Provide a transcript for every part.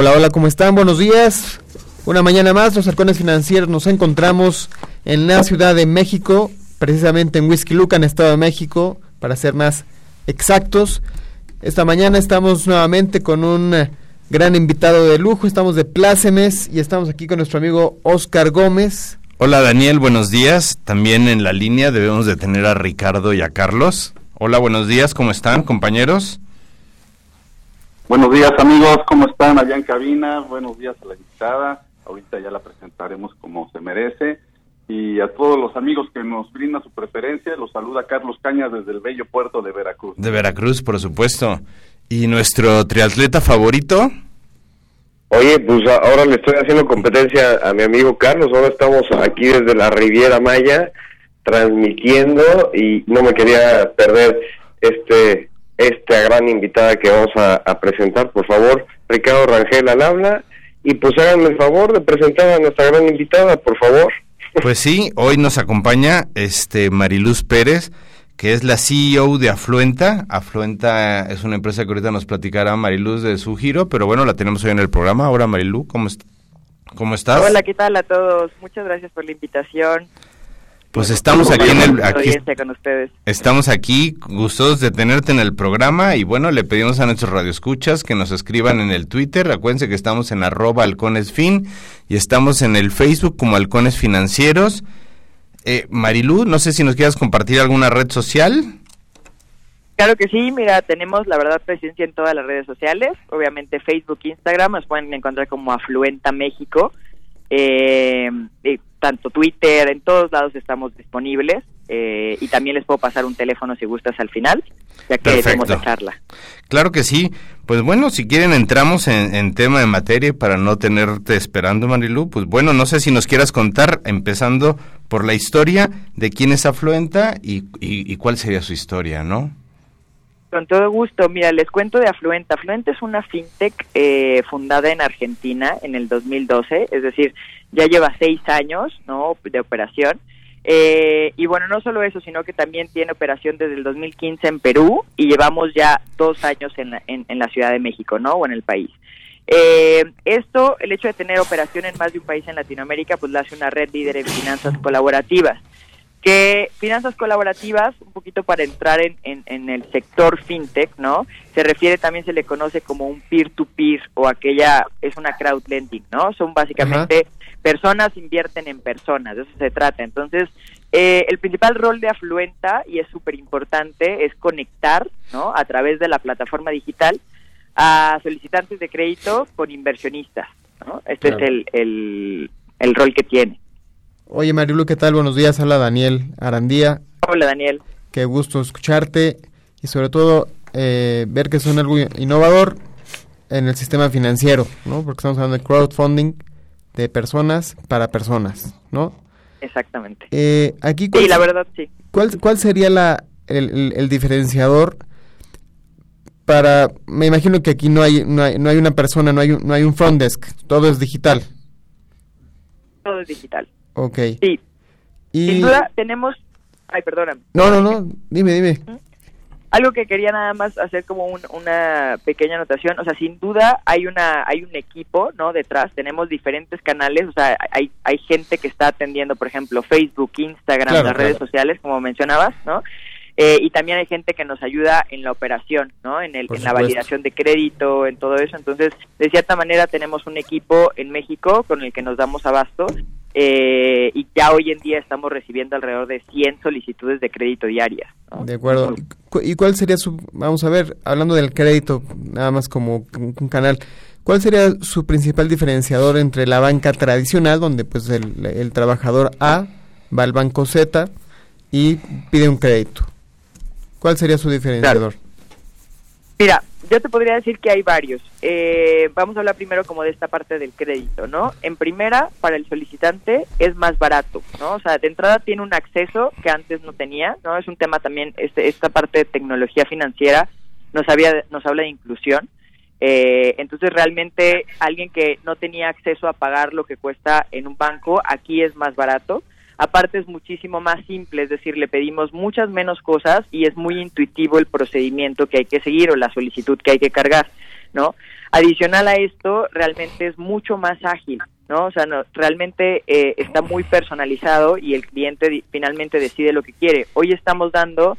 Hola, hola, ¿cómo están? Buenos días. Una mañana más, los halcones financieros nos encontramos en la Ciudad de México, precisamente en Whisky Luca, en Estado de México, para ser más exactos. Esta mañana estamos nuevamente con un gran invitado de lujo, estamos de plácemes y estamos aquí con nuestro amigo Oscar Gómez. Hola Daniel, buenos días. También en la línea debemos de tener a Ricardo y a Carlos. Hola, buenos días, ¿cómo están compañeros? Buenos días amigos, ¿cómo están allá en cabina? Buenos días a la invitada. Ahorita ya la presentaremos como se merece. Y a todos los amigos que nos brindan su preferencia, los saluda Carlos Cañas desde el bello puerto de Veracruz. De Veracruz, por supuesto. ¿Y nuestro triatleta favorito? Oye, pues ahora le estoy haciendo competencia a mi amigo Carlos. Ahora estamos aquí desde la Riviera Maya transmitiendo y no me quería perder este esta gran invitada que vamos a, presentar. Por favor, Ricardo Rangel al habla. Y pues háganme el favor de presentar a nuestra gran invitada, por favor. Pues sí, hoy nos acompaña este Mariluz Pérez, que es la CEO de Afluenta. Afluenta es una empresa que ahorita nos platicará Mariluz de su giro, pero bueno, la tenemos hoy en el programa. Ahora, Mariluz, ¿cómo, ¿cómo estás? Hola, ¿qué tal a todos? Muchas gracias por la invitación. Pues estamos aquí en el aquí, con ustedes. estamos aquí gustosos de tenerte en el programa y bueno le pedimos a nuestros radioescuchas que nos escriban en el Twitter. Acuérdense que estamos en arroba halconesfin y estamos en el Facebook como halcones financieros. Eh, Marilú no sé si nos quieras compartir alguna red social. Claro que sí, mira, tenemos la verdad presencia en todas las redes sociales, obviamente Facebook, Instagram, nos pueden encontrar como Afluenta México, eh, tanto Twitter, en todos lados estamos disponibles eh, y también les puedo pasar un teléfono si gustas al final, ya que tenemos la charla. Claro que sí. Pues bueno, si quieren entramos en, tema de materia para no tenerte esperando, Marilu. Pues bueno, no sé si nos quieras contar, empezando por la historia de quién es Afluenta y, y, cuál sería su historia, ¿no? Con todo gusto. Mira, les cuento de Afluenta. Afluenta es una fintech eh, fundada en Argentina en el 2012, es decir, ya lleva seis años ¿no? de operación. Eh, y bueno, no solo eso, sino que también tiene operación desde el 2015 en Perú y llevamos ya dos años en la, en, la Ciudad de México, ¿no? O en el país. Eh, esto, el hecho de tener operación en más de un país en Latinoamérica, pues la hace una red líder en finanzas colaborativas. Que finanzas colaborativas, un poquito para entrar en, en, el sector fintech, ¿no? Se refiere también, se le conoce como un peer-to-peer o aquella, es una crowd lending, ¿no? Son básicamente personas invierten en personas, de eso se trata. Entonces, eh, el principal rol de Afluenta, y es súper importante, es conectar, ¿no? A través de la plataforma digital a solicitantes de crédito con inversionistas, ¿no? Este es el, el, rol que tiene. Oye, Marilu, ¿qué tal? Buenos días. Habla Daniel Arandía. Hola, Daniel. Qué gusto escucharte y sobre todo eh, ver que son algo innovador en el sistema financiero, ¿no? Porque estamos hablando de crowdfunding de personas para personas, ¿no? Exactamente. Eh, aquí sí, la verdad, sí. ¿Cuál, cuál sería la, el, diferenciador para... Me imagino que aquí no hay, no hay, no hay una persona, no hay, no hay un front desk, todo es digital. Todo es digital. Ok. Sí. Y... Sin duda tenemos... Ay, perdóname. No, no, no, dime, dime. Algo que quería nada más hacer como una pequeña anotación, o sea, sin duda hay una hay un equipo, ¿no? Detrás, tenemos diferentes canales, o sea, hay hay gente que está atendiendo, por ejemplo, Facebook, Instagram, las redes sociales, como mencionabas, ¿no? Eh, y también hay gente que nos ayuda en la operación, ¿no? En, el, en la validación de crédito, en todo eso. Entonces, de cierta manera tenemos un equipo en México con el que nos damos abasto eh, y ya hoy en día estamos recibiendo alrededor de 100 solicitudes de crédito diarias. De acuerdo. ¿Y cuál sería su, vamos a ver, hablando del crédito, nada más como un canal, cuál sería su principal diferenciador entre la banca tradicional, donde pues el, el trabajador A va al banco Z y pide un crédito? ¿Cuál sería su diferenciador? Mira, yo te podría decir que hay varios. Eh, vamos a hablar primero como de esta parte del crédito, ¿no? En primera, para el solicitante es más barato, ¿no? O sea, de entrada tiene un acceso que antes no tenía, ¿no? Es un tema también, este, esta parte de tecnología financiera nos, había, nos habla de inclusión. Eh, entonces, realmente, alguien que no tenía acceso a pagar lo que cuesta en un banco, aquí es más barato. Aparte es muchísimo más simple, es decir, le pedimos muchas menos cosas y es muy intuitivo el procedimiento que hay que seguir o la solicitud que hay que cargar, ¿no? Adicional a esto, realmente es mucho más ágil, ¿no? O sea, no, realmente eh, está muy personalizado y el cliente finalmente decide lo que quiere. Hoy estamos dando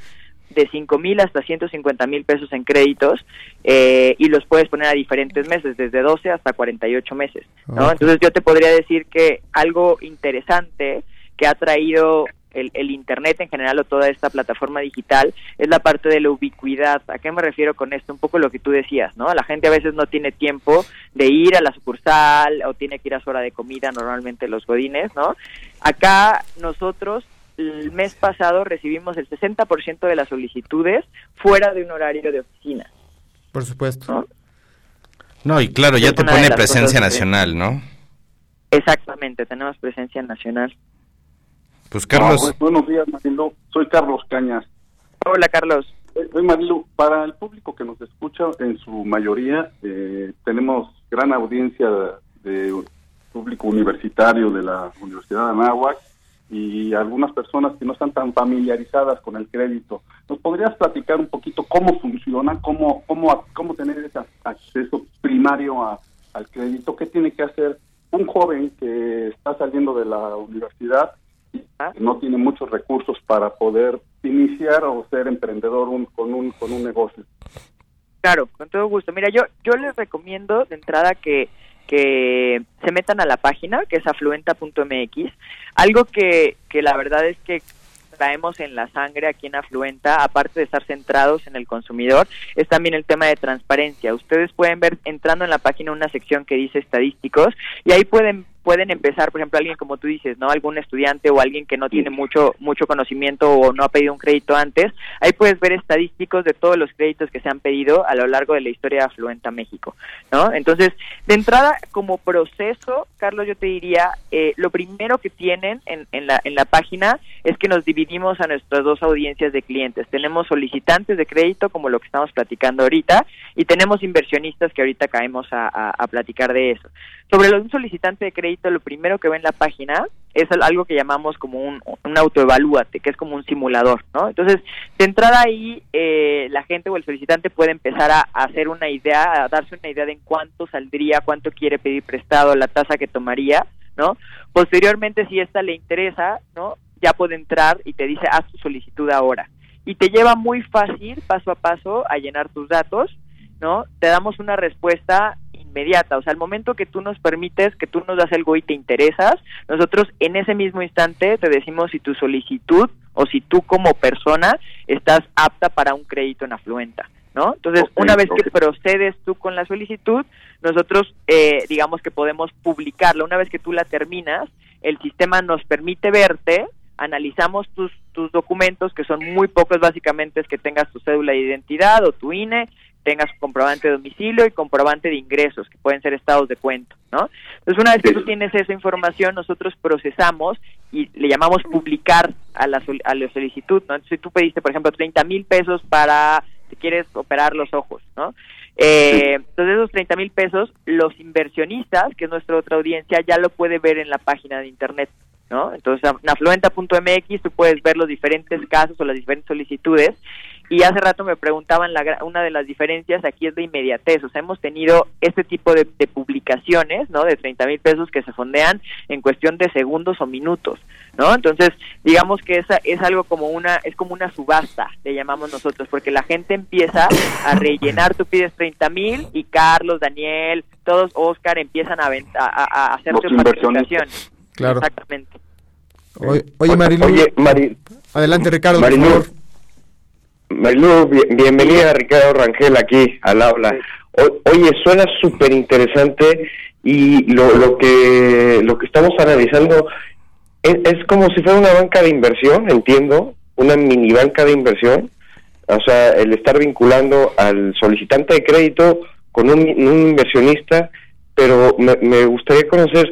de 5 mil hasta 150 mil pesos en créditos eh, y los puedes poner a diferentes meses, desde 12 hasta 48 meses. ¿no? Entonces yo te podría decir que algo interesante que ha traído el, el, Internet en general o toda esta plataforma digital es la parte de la ubicuidad. ¿A qué me refiero con esto? Un poco lo que tú decías, ¿no? La gente a veces no tiene tiempo de ir a la sucursal o tiene que ir a su hora de comida, normalmente los godines, ¿no? Acá nosotros el mes pasado recibimos el 60% de las solicitudes fuera de un horario de oficina. Por supuesto. No, y claro, ya te pone presencia nacional, ¿no? Exactamente, tenemos presencia nacional. Pues Carlos. pues, buenos días, Marilu. Soy Carlos Cañas. Hola, Carlos. Soy Marilu. Para el público que nos escucha, en su mayoría, eh, tenemos gran audiencia de público universitario de la Universidad de Anáhuac y algunas personas que no están tan familiarizadas con el crédito. ¿Nos podrías platicar un poquito cómo funciona, cómo, cómo, cómo tener ese acceso primario a, al crédito? ¿Qué tiene que hacer un joven que está saliendo de la universidad no tiene muchos recursos para poder iniciar o ser emprendedor un, con, un, con un negocio? Claro, con todo gusto. Mira, yo, yo les recomiendo de entrada que que se metan a la página que es afluenta.mx. Algo que, que la verdad es que traemos en la sangre aquí en Afluenta, aparte de estar centrados en el consumidor, es también el tema de transparencia. Ustedes pueden ver entrando en la página una sección que dice estadísticos y ahí pueden pueden empezar, por ejemplo, alguien como tú dices, ¿no? Algún estudiante o alguien que no tiene mucho mucho conocimiento o no ha pedido un crédito antes, ahí puedes ver estadísticos de todos los créditos que se han pedido a lo largo de la historia de Afluenta México, ¿no? Entonces, de entrada, como proceso, Carlos, yo te diría, eh, lo primero que tienen en, en, la, en la página es que nos dividimos a nuestras dos audiencias de clientes. Tenemos solicitantes de crédito, como lo que estamos platicando ahorita, y tenemos inversionistas que ahorita caemos a, a, a platicar de eso. Sobre un solicitante de crédito, lo primero que ve en la página es algo que llamamos como un, un autoevalúate, que es como un simulador, ¿no? Entonces, de entrada ahí, eh, la gente o el solicitante puede empezar a, hacer una idea, a darse una idea de en cuánto saldría, cuánto quiere pedir prestado, la tasa que tomaría, ¿no? Posteriormente, si esta le interesa, ¿no? Ya puede entrar y te dice, haz tu solicitud ahora. Y te lleva muy fácil, paso a paso, a llenar tus datos, ¿no? Te damos una respuesta inmediata, o sea, al momento que tú nos permites, que tú nos das algo y te interesas, nosotros en ese mismo instante te decimos si tu solicitud o si tú como persona estás apta para un crédito en afluenta. ¿No? Entonces, okay, una vez okay. que procedes tú con la solicitud, nosotros eh, digamos que podemos publicarla. Una vez que tú la terminas, el sistema nos permite verte, analizamos tus, tus documentos, que son muy pocos, básicamente es que tengas tu cédula de identidad o tu INE, tengas comprobante de domicilio y comprobante de ingresos, que pueden ser estados de cuenta, ¿no? Entonces, una vez que tú tienes esa información, nosotros procesamos y le llamamos publicar a la, a la solicitud, ¿no? Entonces, si tú pediste, por ejemplo, 30 mil pesos para, si quieres operar los ojos, ¿no? Eh, entonces, esos 30 mil pesos, los inversionistas, que es nuestra otra audiencia, ya lo puede ver en la página de internet, ¿no? Entonces, en afluenta.mx tú puedes ver los diferentes casos o las diferentes solicitudes y hace rato me preguntaban, la, una de las diferencias aquí es de inmediatez, o sea, hemos tenido este tipo de, de publicaciones, ¿no? De 30 mil pesos que se fondean en cuestión de segundos o minutos, ¿no? Entonces, digamos que esa es algo como una, es como una subasta, le llamamos nosotros, porque la gente empieza a rellenar, tú pides 30 mil y Carlos, Daniel, todos, Oscar, empiezan a, a, a hacer su participación. Claro. Exactamente. Oye, oye Marilu. Oye, Mari, Adelante, Ricardo, Marilu, por favor. Marilu, bienvenida Ricardo Rangel aquí al habla. O, oye, suena súper interesante y lo, lo que lo que estamos analizando es, es, como si fuera una banca de inversión, entiendo, una mini banca de inversión. O sea, el estar vinculando al solicitante de crédito con un, un inversionista, pero me, me gustaría conocer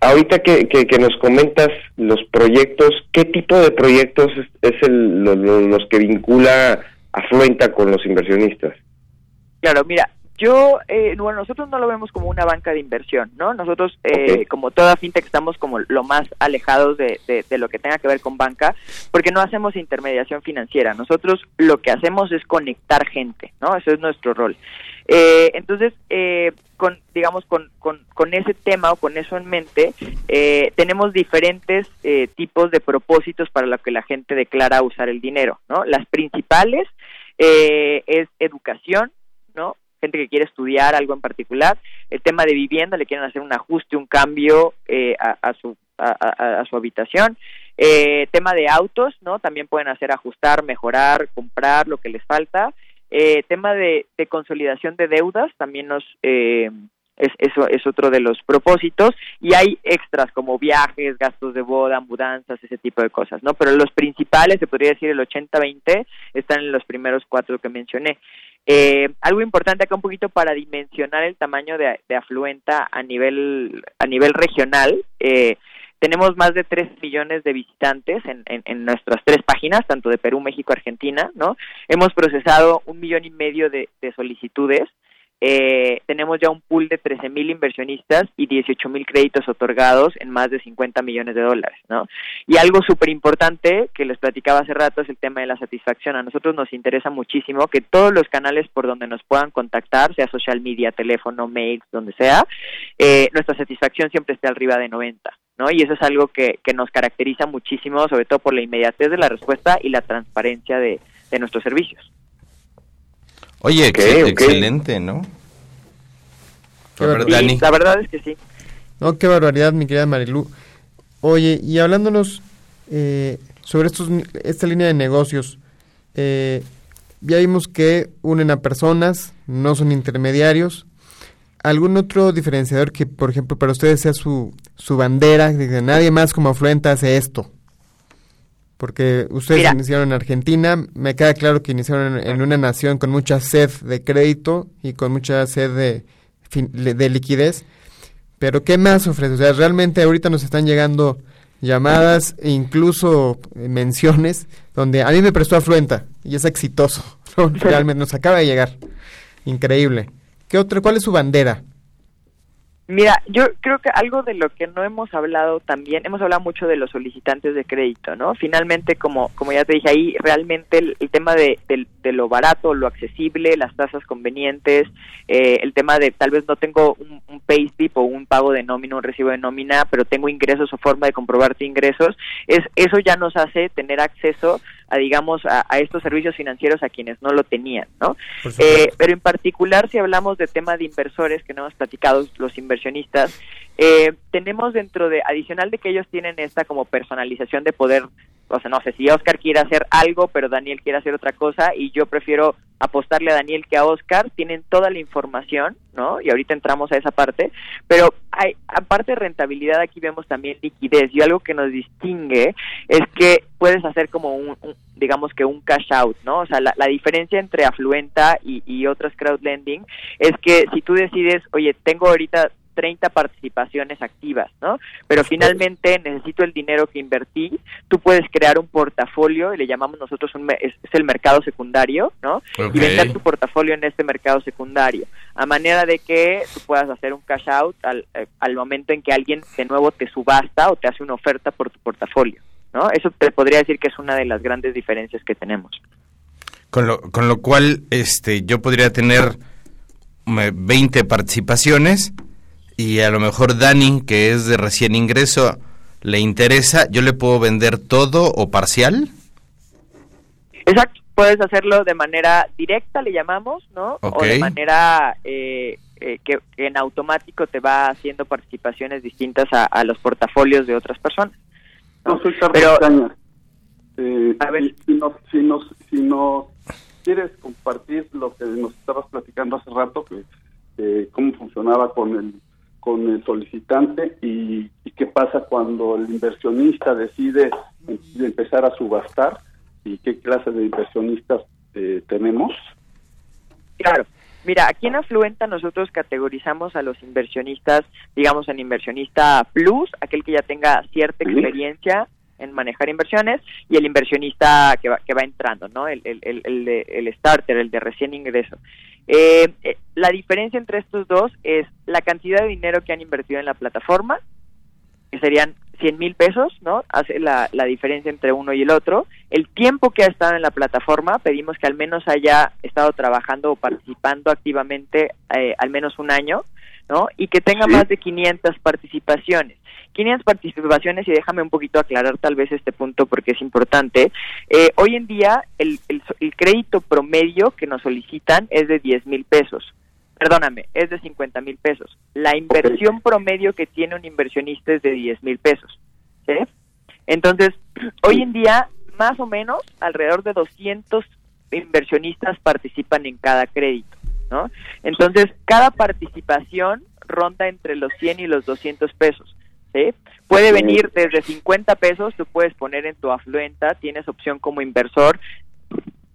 ahorita que, que, que, nos comentas los proyectos, ¿qué tipo de proyectos es, es el, lo, lo, los que vincula Afluenta con los inversionistas? Claro, mira, Yo, eh, bueno, nosotros no lo vemos como una banca de inversión, ¿no? Nosotros, eh, como toda fintech, estamos como lo más alejados de, de, lo que tenga que ver con banca, porque no hacemos intermediación financiera. Nosotros lo que hacemos es conectar gente, ¿no? Ese es nuestro rol. Eh, entonces, eh, con, digamos, con, con, con, ese tema o con eso en mente, eh, tenemos diferentes eh, tipos de propósitos para lo que la gente declara usar el dinero, ¿no? Las principales eh, es educación, ¿no? gente que quiere estudiar algo en particular, el tema de vivienda, le quieren hacer un ajuste, un cambio eh, a, su a, su habitación, tema de autos, ¿no? También pueden hacer ajustar, mejorar, comprar lo que les falta, eh, tema de, de, consolidación de deudas, también nos eh, es, eso es otro de los propósitos y hay extras como viajes, gastos de boda, mudanzas, ese tipo de cosas, ¿no? Pero los principales, se podría decir el 80-20, están en los primeros cuatro que mencioné. Eh, algo importante acá un poquito para dimensionar el tamaño de, afluenta a nivel a nivel regional. Eh, tenemos más de 3 millones de visitantes en, nuestras tres páginas, tanto de Perú, México, Argentina, ¿no? Hemos procesado un millón y medio de solicitudes eh, tenemos ya un pool de 13 mil inversionistas y 18 mil créditos otorgados en más de 50 millones de dólares, ¿no? Y algo súper importante que les platicaba hace rato es el tema de la satisfacción. A nosotros nos interesa muchísimo que todos los canales por donde nos puedan contactar, sea social media, teléfono, mail, donde sea, eh, nuestra satisfacción siempre esté arriba de 90. ¿No? Y eso es algo que, que nos caracteriza muchísimo, sobre todo por la inmediatez de la respuesta y la transparencia de nuestros servicios. Oye, excelente, ¿no? la verdad es que sí. No, qué barbaridad, mi querida Marilu. Oye, y hablándonos eh, sobre estos, esta línea de negocios, eh, ya vimos que unen a personas, no son intermediarios. ¿Algún otro diferenciador que, por ejemplo, para ustedes sea su, su bandera? De nadie más como Afluenta hace esto. Porque ustedes iniciaron en Argentina, me queda claro que iniciaron en, una nación con mucha sed de crédito y con mucha sed de, de liquidez. Pero ¿qué más ofrece? O sea, realmente ahorita nos están llegando llamadas e incluso menciones donde a mí me prestó Afluenta y es exitoso. Realmente nos acaba de llegar. Increíble. ¿Qué otra, ¿Cuál es su bandera? Mira, yo creo que algo de lo que no hemos hablado también, hemos hablado mucho de los solicitantes de crédito, ¿no? Finalmente, como, como ya te dije ahí, realmente el, tema de, lo barato, lo accesible, las tasas convenientes, eh, el tema de tal vez no tengo un, un payslip o un pago de nómina, un recibo de nómina, pero tengo ingresos o forma de comprobarte ingresos, es eso ya nos hace tener acceso a digamos a, estos servicios financieros a quienes no lo tenían, ¿no? Eh, pero en particular si hablamos de tema de inversores que no hemos platicado los inversionistas, eh, tenemos dentro de adicional de que ellos tienen esta como personalización de poder o sea, no sé, si Oscar quiere hacer algo, pero Daniel quiere hacer otra cosa y yo prefiero apostarle a Daniel que a Oscar, tienen toda la información, ¿no? Y ahorita entramos a esa parte, pero hay, aparte de rentabilidad, aquí vemos también liquidez y algo que nos distingue es que puedes hacer como un, digamos que un cash out, ¿no? O sea, la, la diferencia entre Afluenta y, y otras crowdlending es que si tú decides, oye, tengo ahorita 30 participaciones activas, ¿no? Pero finalmente necesito el dinero que invertí, tú puedes crear un portafolio, y le llamamos nosotros un, es, el mercado secundario, ¿no? Y vender tu portafolio en este mercado secundario, a manera de que tú puedas hacer un cash out al, eh, al momento en que alguien de nuevo te subasta o te hace una oferta por tu portafolio, ¿no? Eso te podría decir que es una de las grandes diferencias que tenemos. Con lo, con lo cual, este, yo podría tener 20 participaciones y a lo mejor Dani, que es de recién ingreso, le interesa, ¿yo le puedo vender todo o parcial? Exacto, puedes hacerlo de manera directa, le llamamos, ¿no? O de manera eh, eh, que, en automático te va haciendo participaciones distintas a, los portafolios de otras personas. No, soy Pero, eh, a ver. Si, nos, si, nos, si nos quieres compartir lo que nos estabas platicando hace rato, que cómo funcionaba con el con el solicitante y, qué pasa cuando el inversionista decide empezar a subastar y qué clase de inversionistas eh, tenemos. Claro. Mira, aquí en Afluenta nosotros categorizamos a los inversionistas, digamos, en inversionista plus, aquel que ya tenga cierta experiencia en manejar inversiones, y el inversionista que va, que va entrando, ¿no? El, el, el, el, starter, el de recién ingreso. Eh, eh, la diferencia entre estos dos es la cantidad de dinero que han invertido en la plataforma, que serían 100 mil pesos, ¿no? Hace la, la diferencia entre uno y el otro. El tiempo que ha estado en la plataforma, pedimos que al menos haya estado trabajando o participando activamente eh, al menos un año, ¿no? Y que tenga más de 500 participaciones. 500 participaciones y déjame un poquito aclarar tal vez este punto porque es importante. Eh, hoy en día el, el, el, crédito promedio que nos solicitan es de 10 mil pesos. Perdóname, es de 50 mil pesos. La inversión okay. promedio que tiene un inversionista es de 10 mil pesos. ¿sí? Entonces, hoy en día, más o menos, alrededor de 200 inversionistas participan en cada crédito. ¿No? Entonces, cada participación ronda entre los 100 y los 200 pesos. ¿sí? Puede venir desde 50 pesos, tú puedes poner en tu afluenta, tienes opción como inversor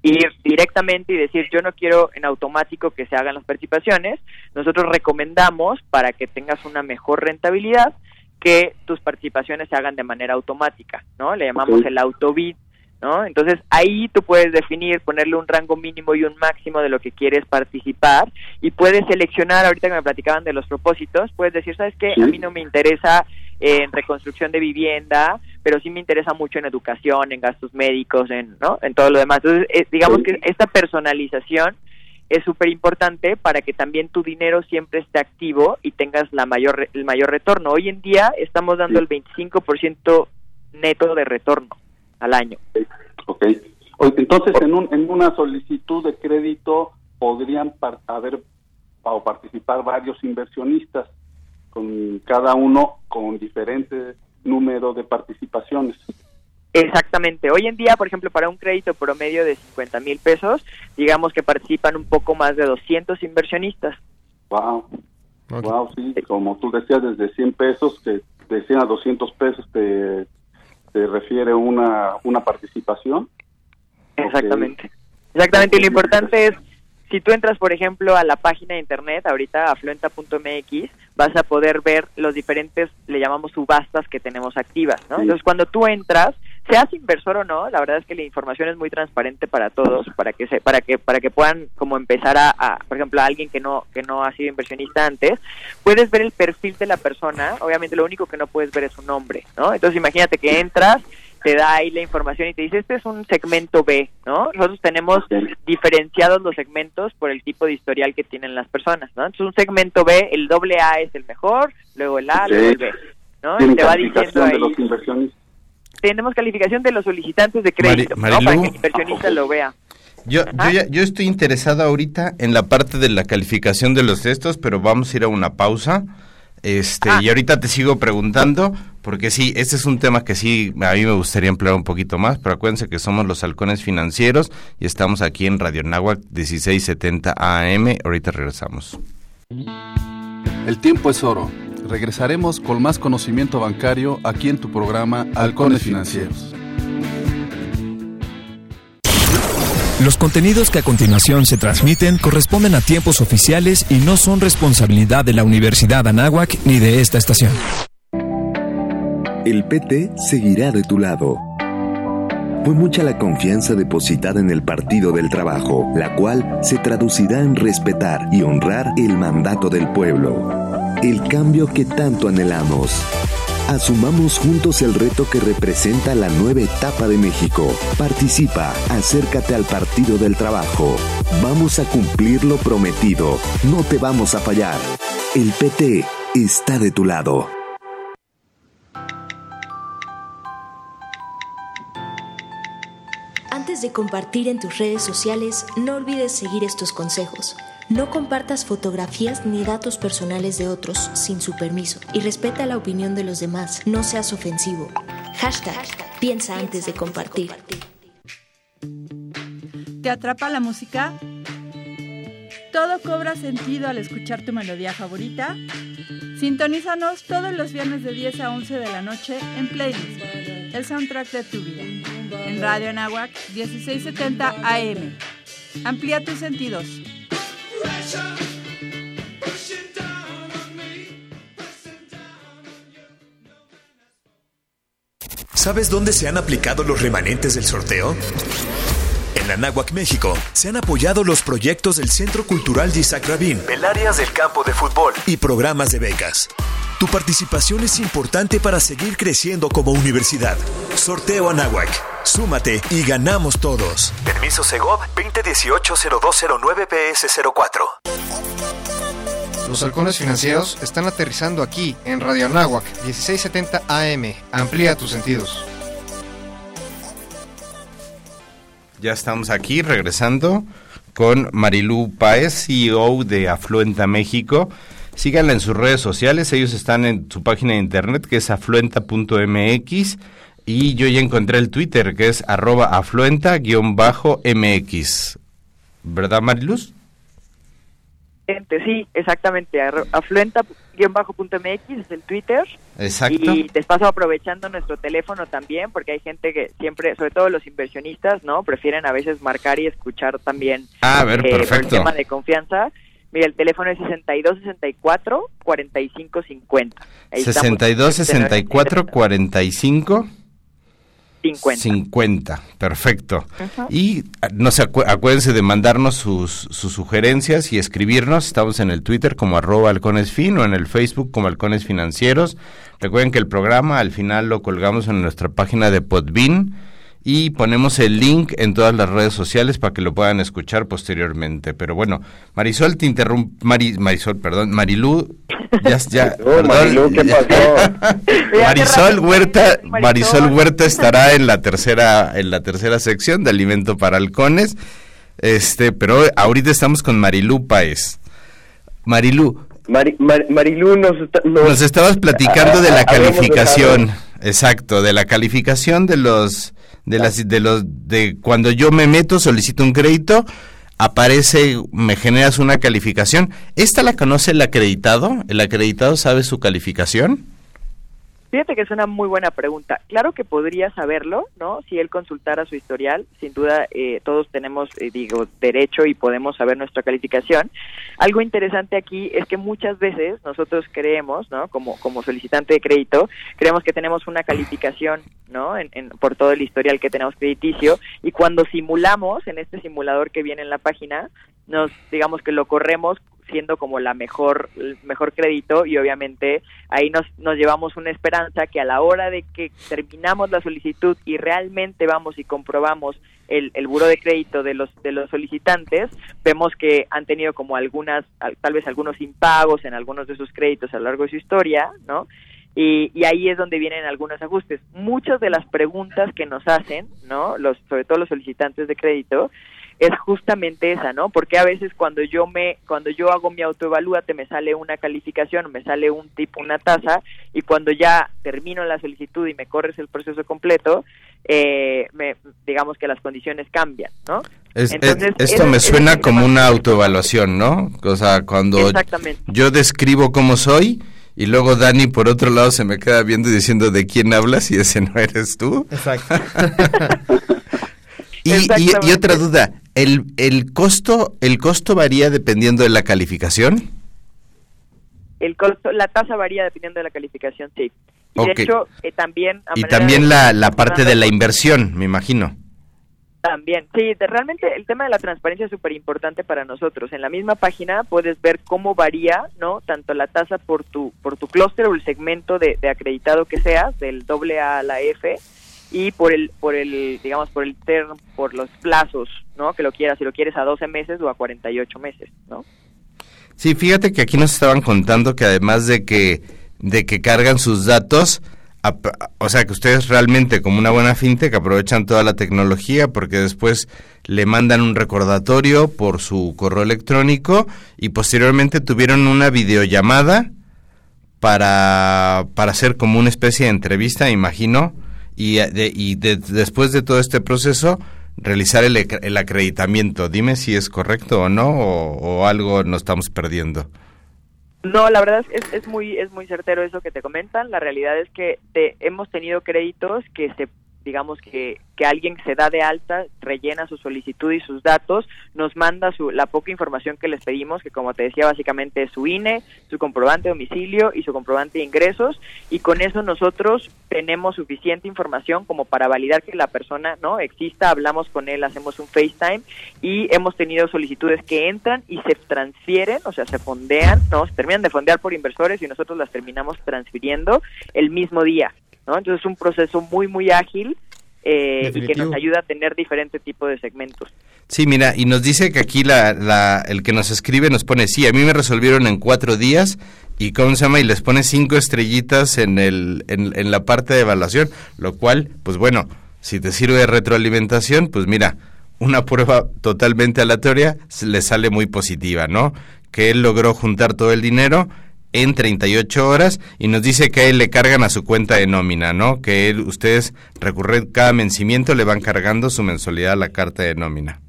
ir directamente y decir yo no quiero en automático que se hagan las participaciones, nosotros recomendamos para que tengas una mejor rentabilidad que tus participaciones se hagan de manera automática, ¿no? Le llamamos el autobid, ¿no? Entonces ahí tú puedes definir, ponerle un rango mínimo y un máximo de lo que quieres participar y puedes seleccionar, ahorita que me platicaban de los propósitos, puedes decir, ¿sabes qué? A mí no me interesa en reconstrucción de vivienda, pero sí me interesa mucho en educación, en gastos médicos, en, ¿no? en todo lo demás. Entonces, eh, digamos que esta personalización es súper importante para que también tu dinero siempre esté activo y tengas la mayor el mayor retorno. Hoy en día estamos dando el 25% neto de retorno al año. Ok. Entonces, en, un, en una solicitud de crédito podrían haber o participar varios inversionistas con cada uno con diferente número de participaciones. Exactamente. Hoy en día, por ejemplo, para un crédito promedio de 50 mil pesos, digamos que participan un poco más de 200 inversionistas. Wow. Okay. Wow, sí. Como tú decías, desde 100 pesos, que de 100 a 200 pesos te, te refiere una, una participación. Exactamente. Okay. Exactamente. Y lo importante es, si tú entras, por ejemplo, a la página de internet, ahorita afluenta.mx, vas a poder ver los diferentes, le llamamos subastas que tenemos activas, ¿no? Sí. Entonces, cuando tú entras, seas inversor o no, la verdad es que la información es muy transparente para todos, para que se, para que, para que puedan como empezar a, a, por ejemplo, a alguien que no, que no ha sido inversionista antes, puedes ver el perfil de la persona, obviamente lo único que no puedes ver es su nombre, ¿no? Entonces imagínate que entras te da ahí la información y te dice, este es un segmento B, ¿no? Nosotros tenemos diferenciados los segmentos por el tipo de historial que tienen las personas, ¿no? Entonces un segmento B, el doble A es el mejor, luego el A, sí. luego el B, ¿no? Y te va diciendo ahí. De los inversionistas. Tenemos calificación de los solicitantes de crédito, Mari, ¿no? Para que el inversionista lo vea. Yo, yo, ya, yo, estoy interesado ahorita en la parte de la calificación de los textos, pero vamos a ir a una pausa. Este, ah. y ahorita te sigo preguntando, porque sí, este es un tema que sí, a mí me gustaría emplear un poquito más, pero acuérdense que somos los halcones financieros y estamos aquí en Radio Nahuac 1670 AM. Ahorita regresamos. El tiempo es oro. Regresaremos con más conocimiento bancario aquí en tu programa Halcones Financieros. Los contenidos que a continuación se transmiten corresponden a tiempos oficiales y no son responsabilidad de la Universidad Anáhuac ni de esta estación. El PT seguirá de tu lado. Fue mucha la confianza depositada en el Partido del Trabajo, la cual se traducirá en respetar y honrar el mandato del pueblo. El cambio que tanto anhelamos. Asumamos juntos el reto que representa la nueva etapa de México. Participa, acércate al Partido del Trabajo. Vamos a cumplir lo prometido. No te vamos a fallar. El PT está de tu lado. De compartir en tus redes sociales, no olvides seguir estos consejos. No compartas fotografías ni datos personales de otros sin su permiso y respeta la opinión de los demás. No seas ofensivo. Hashtag, piensa antes de compartir. ¿Te atrapa la música? ¿Todo cobra sentido al escuchar tu melodía favorita? Sintonízanos todos los viernes de 10 a 11 de la noche en Playlist, el soundtrack de tu vida, en Radio Anáhuac 1670 AM. Amplía tus sentidos. ¿Sabes dónde se han aplicado los remanentes del sorteo? En Anáhuac, México, se han apoyado los proyectos del Centro Cultural de Isaac Rabin, el áreas del campo de fútbol y programas de becas. Tu participación es importante para seguir creciendo como universidad. Sorteo Anáhuac. Súmate y ganamos todos. Permiso Segov 2018-0209-PS04. Los halcones financieros están aterrizando aquí en Radio Anáhuac 1670 AM. Amplía tus sentidos. Ya estamos aquí regresando con Marilú Paez, CEO de Afluenta México. Síganla en sus redes sociales, ellos están en su página de internet que es afluenta.mx y yo ya encontré el Twitter que es arroba afluenta-mx. ¿Verdad, Mariluz? Sí, exactamente. Afluenta-mx es el Twitter. Exacto. Y te paso aprovechando nuestro teléfono también, porque hay gente que siempre, sobre todo los inversionistas, ¿no? Prefieren a veces marcar y escuchar también. Ah, a ver, eh, perfecto. El tema de confianza. Mira, el teléfono es 62 64 45 50. 62 64 45 50. 50, perfecto. Y no se acuérdense de mandarnos sus, sus, sugerencias y escribirnos. Estamos en el Twitter como arroba halconesfin o en el Facebook como halcones financieros. Recuerden que el programa al final lo colgamos en nuestra página de Podbean y ponemos el link en todas las redes sociales para que lo puedan escuchar posteriormente. Pero bueno, Marisol te interrumpe, Marisol, perdón, Marilú, ya, ya, perdón, Marilú, ¿qué pasó? Marisol Huerta, Marisol Huerta estará en la tercera, en la tercera sección de alimento para halcones, este, pero ahorita estamos con Marilú Paez. Marilú. Marilú nos, nos, estabas platicando de la calificación, exacto, de la calificación de los de las de los de cuando yo me meto solicito un crédito aparece me generas una calificación. Esta la conoce el acreditado el acreditado sabe su calificación Fíjate que es una muy buena pregunta. Claro que podría saberlo, ¿no? Si él consultara su historial, sin duda eh, todos tenemos, eh, digo, derecho y podemos saber nuestra calificación. Algo interesante aquí es que muchas veces nosotros creemos, ¿no? Como, como solicitante de crédito, creemos que tenemos una calificación, ¿no? En, por todo el historial que tenemos crediticio y cuando simulamos en este simulador que viene en la página, nos digamos que lo corremos siendo como la mejor mejor crédito y obviamente ahí nos, nos llevamos una esperanza que a la hora de que terminamos la solicitud y realmente vamos y comprobamos el, el buro de crédito de los de los solicitantes vemos que han tenido como algunas tal vez algunos impagos en algunos de sus créditos a lo largo de su historia no y, y, ahí es donde vienen algunos ajustes. Muchas de las preguntas que nos hacen, ¿no? Los, sobre todo los solicitantes de crédito, es justamente esa, ¿no? Porque a veces cuando yo me cuando yo hago mi autoevalúate me sale una calificación, me sale un tipo, una tasa y cuando ya termino la solicitud y me corres el proceso completo, eh, me, digamos que las condiciones cambian, ¿no? Entonces, esto me suena como una autoevaluación, ¿no? O sea, cuando yo describo cómo soy y luego Dani por otro lado se me queda viendo y diciendo de quién hablas y ese no eres tú. Exacto. y, y, y, otra duda, ¿El, el, costo, ¿El costo varía dependiendo de la calificación? El costo, la tasa varía dependiendo de la calificación, sí. Y de hecho, eh, también... y también la, la parte de la inversión, me imagino. También, sí, realmente el tema de la transparencia es súper importante para nosotros. En la misma página puedes ver cómo varía, ¿no? Tanto la tasa por tu por tu clúster o el segmento de, de acreditado que seas, del doble A a la F, y por el por el digamos por el term, por los plazos no que lo quieras si lo quieres a 12 meses o a 48 meses no sí fíjate que aquí nos estaban contando que además de que de que cargan sus datos o sea que ustedes realmente como una buena fintech aprovechan toda la tecnología porque después le mandan un recordatorio por su correo electrónico y posteriormente tuvieron una videollamada para para hacer como una especie de entrevista imagino y, de, y de, después de todo este proceso realizar el, el, acreditamiento. Dime si es correcto o no o, o, algo nos estamos perdiendo. No, la verdad es, es muy es muy certero eso que te comentan. La realidad es que te, hemos tenido créditos que se digamos que, que alguien se da de alta, rellena su solicitud y sus datos, nos manda su, la poca información que les pedimos, que como te decía básicamente es su INE, su comprobante de domicilio y su comprobante de ingresos, y con eso nosotros tenemos suficiente información como para validar que la persona no exista, hablamos con él, hacemos un FaceTime y hemos tenido solicitudes que entran y se transfieren, o sea, se fondean, no, se terminan de fondear por inversores y nosotros las terminamos transfiriendo el mismo día. ¿No? Entonces es un proceso muy, muy ágil eh, y que nos ayuda a tener diferente tipo de segmentos. Sí, mira, y nos dice que aquí la, la, el que nos escribe nos pone, sí, a mí me resolvieron en cuatro días y ¿cómo se llama? Y les pone cinco estrellitas en, el, en, en la parte de evaluación, lo cual, pues bueno, si te sirve de retroalimentación, pues mira, una prueba totalmente aleatoria le sale muy positiva, ¿no? Que él logró juntar todo el dinero en 38 horas y nos dice que a él le cargan a su cuenta de nómina, ¿no? Que él, ustedes recurren cada vencimiento le van cargando su mensualidad a la carta de nómina.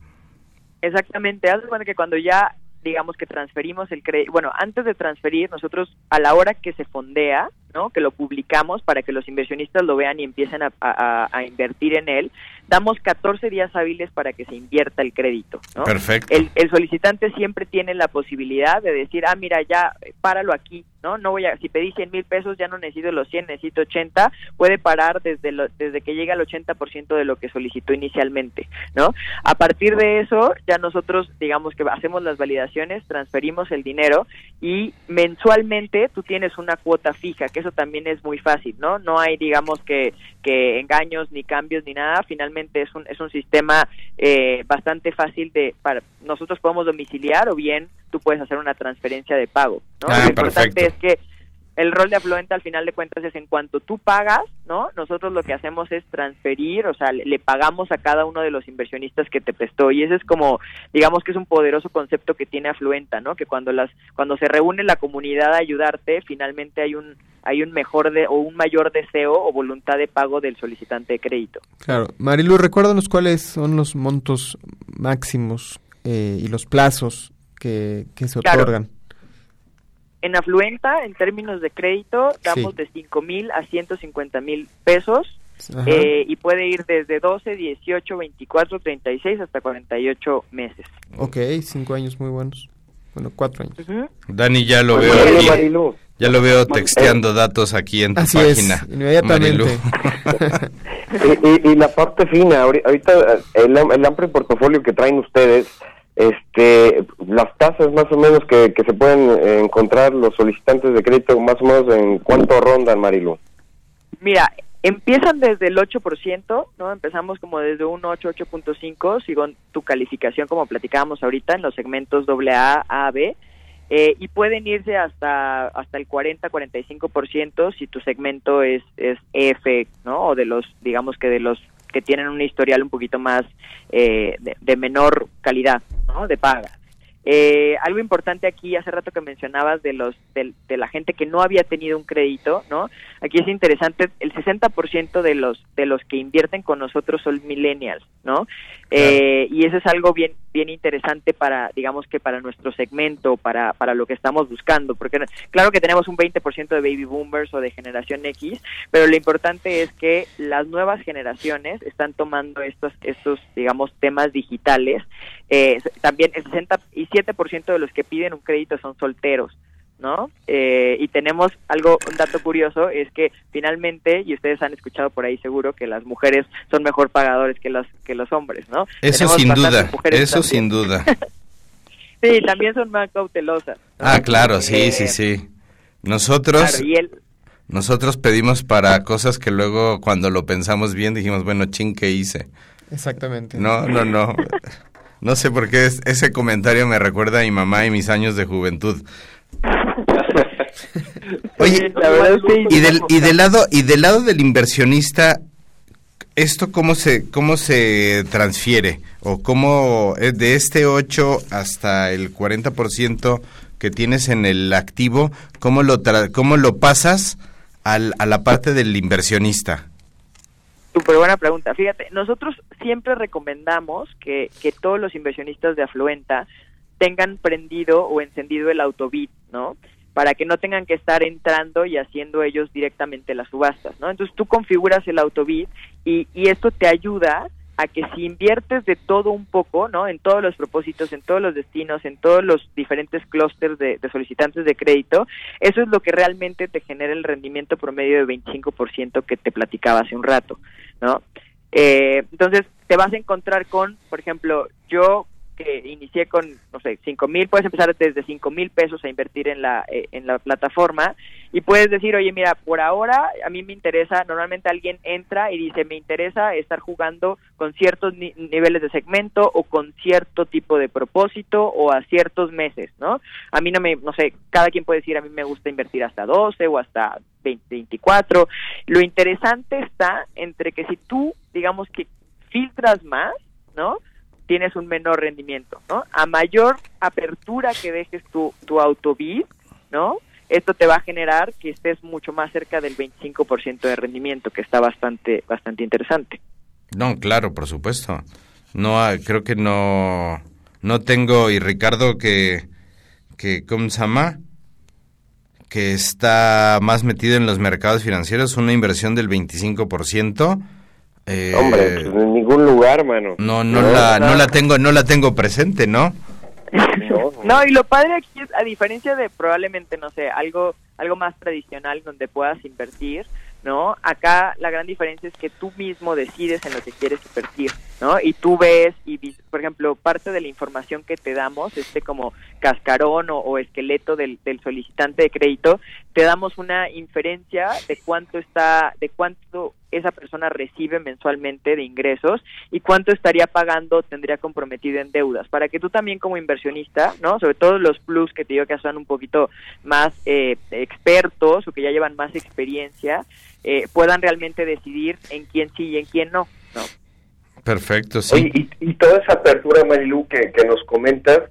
Exactamente, haz cuenta que cuando ya digamos que transferimos el crédito, bueno, antes de transferir nosotros a la hora que se fondea, ¿no? Que lo publicamos para que los inversionistas lo vean y empiecen a, a invertir en él, damos 14 días hábiles para que se invierta el crédito. ¿no? Perfecto. El, el, solicitante siempre tiene la posibilidad de decir, ah, mira, ya, páralo aquí, ¿no? No voy a, si pedí 100 mil pesos, ya no necesito los 100, necesito 80, puede parar desde, lo, desde que llega al 80% de lo que solicitó inicialmente, ¿no? A partir de eso, ya nosotros, digamos que hacemos las validaciones, transferimos el dinero y mensualmente tú tienes una cuota fija, que eso también es muy fácil, ¿no? No hay, digamos, que, que engaños ni cambios ni nada, finalmente es un, es un sistema eh, bastante fácil de, para, nosotros podemos domiciliar o bien tú puedes hacer una transferencia de pago, ¿no? Ah, Lo importante es que el rol de afluente al final de cuentas es en cuanto tú pagas, ¿no? Nosotros lo que hacemos es transferir, o sea, le, le, pagamos a cada uno de los inversionistas que te prestó y ese es como, digamos que es un poderoso concepto que tiene Afluenta, ¿no? Que cuando las cuando se reúne la comunidad a ayudarte, finalmente hay un hay un mejor de, o un mayor deseo o voluntad de pago del solicitante de crédito. Claro, Marilu, recuérdanos cuáles son los montos máximos eh, y los plazos que, que se Claro. En Afluenta, en términos de crédito, damos Sí. de 5 mil a 150 mil pesos eh, y puede ir desde 12, 18, 24, 36 hasta 48 meses. Ok, cinco años muy buenos. Bueno, cuatro años. Dani, ya lo veo aquí. Marilu. Ya lo veo Marilu. texteando datos aquí en tu Así es, página. inmediatamente. Marilu. y, y- y la parte fina, ahori- ahorita eh, el, el amplio portafolio que traen ustedes, este, las tasas más o menos que, que se pueden encontrar los solicitantes de crédito, más o menos en cuánto rondan, Marilu. Mira, empiezan desde el 8%, ¿no? Empezamos como desde un 8, 8.5, sigo tu calificación como platicábamos ahorita en los segmentos AA, A, B, eh, y pueden irse hasta hasta el 40, 45% si tu segmento es es F, ¿no? O de los digamos que de los que tienen un historial un poquito más eh, de, menor calidad, ¿no? De paga. Eh, algo importante aquí, hace rato que mencionabas de los de, de la gente que no había tenido un crédito, ¿no? Aquí es interesante, el 60% de los de los que invierten con nosotros son millennials, ¿no? Eh, y eso es algo bien bien interesante para, digamos que para nuestro segmento, para para lo que estamos buscando, porque claro que tenemos un 20% de baby boomers o de generación X, pero lo importante es que las nuevas generaciones están tomando estos estos digamos temas digitales. Eh, también el 67% de los que piden un crédito son solteros. ¿no? Eh, y tenemos algo, un dato curioso, es que finalmente, y ustedes han escuchado por ahí seguro, que las mujeres son mejor pagadores que los, que los hombres, ¿no? Eso Tenemos sin duda, eso también. sin duda. Sí, también son más cautelosas. ¿no? Ah, claro, sí, Eh, sí, sí. Nosotros, Claro, y él, nosotros pedimos para cosas que luego cuando lo pensamos bien dijimos, bueno, chin, ¿qué hice? Exactamente. No, no, no. No sé por qué es- ese comentario me recuerda a mi mamá y mis años de juventud. Oye, la verdad es que- y del y del lado y del lado del inversionista esto cómo se cómo se transfiere o cómo de este 8 hasta el 40% que tienes en el activo, cómo lo tra- cómo lo pasas al, a la parte del inversionista. Súper buena pregunta. Fíjate, nosotros siempre recomendamos que, que todos los inversionistas de Afluenta tengan prendido o encendido el autobit, ¿no? para que no tengan que estar entrando y haciendo ellos directamente las subastas, ¿no? Entonces tú configuras el autobid y, y esto te ayuda a que si inviertes de todo un poco, ¿no? En todos los propósitos, en todos los destinos, en todos los diferentes clústeres de, de, solicitantes de crédito, eso es lo que realmente te genera el rendimiento promedio de 25% que te platicaba hace un rato, ¿no? Eh, entonces, te vas a encontrar con, por ejemplo, yo que inicié con, no sé, cinco mil, puedes empezar desde cinco mil pesos a invertir en la, eh, en la plataforma y puedes decir, oye, mira, por ahora a mí me interesa, normalmente alguien entra y dice, me interesa estar jugando con ciertos niveles de segmento o con cierto tipo de propósito o a ciertos meses, ¿no? A mí no me, no sé, cada quien puede decir, a mí me gusta invertir hasta 12 o hasta 20, 24. Lo interesante está entre que si tú, digamos que filtras más, ¿no? Tienes un menor rendimiento, ¿no? A mayor apertura que dejes tu, tu autobid, ¿no? Esto te va a generar que estés mucho más cerca del 25% de rendimiento, que está bastante, bastante interesante. No, claro, por supuesto. No, creo que no, no tengo, y Ricardo que, que, ¿cómo se llama? Que está más metido en los mercados financieros, una inversión del 25%. Eh, Hombre, en ningún lugar, mano. No, no, la, no la tengo, no la tengo presente, ¿no? No, y lo padre aquí es, a diferencia de probablemente, no sé, algo, algo más tradicional donde puedas invertir, ¿no? Acá la gran diferencia es que tú mismo decides en lo que quieres invertir, ¿no? Y tú ves, y por ejemplo, parte de la información que te damos, este como cascarón o, esqueleto del, del, solicitante de crédito, te damos una inferencia de cuánto está, de cuánto esa persona recibe mensualmente de ingresos y cuánto estaría pagando tendría comprometido en deudas. Para que tú también como inversionista no sobre todo los plus que te digo que son un poquito más eh, expertos o que ya llevan más experiencia eh, puedan realmente decidir en quién sí y en quién no no perfecto sí. Y, toda esa apertura Marilu que, que nos comentas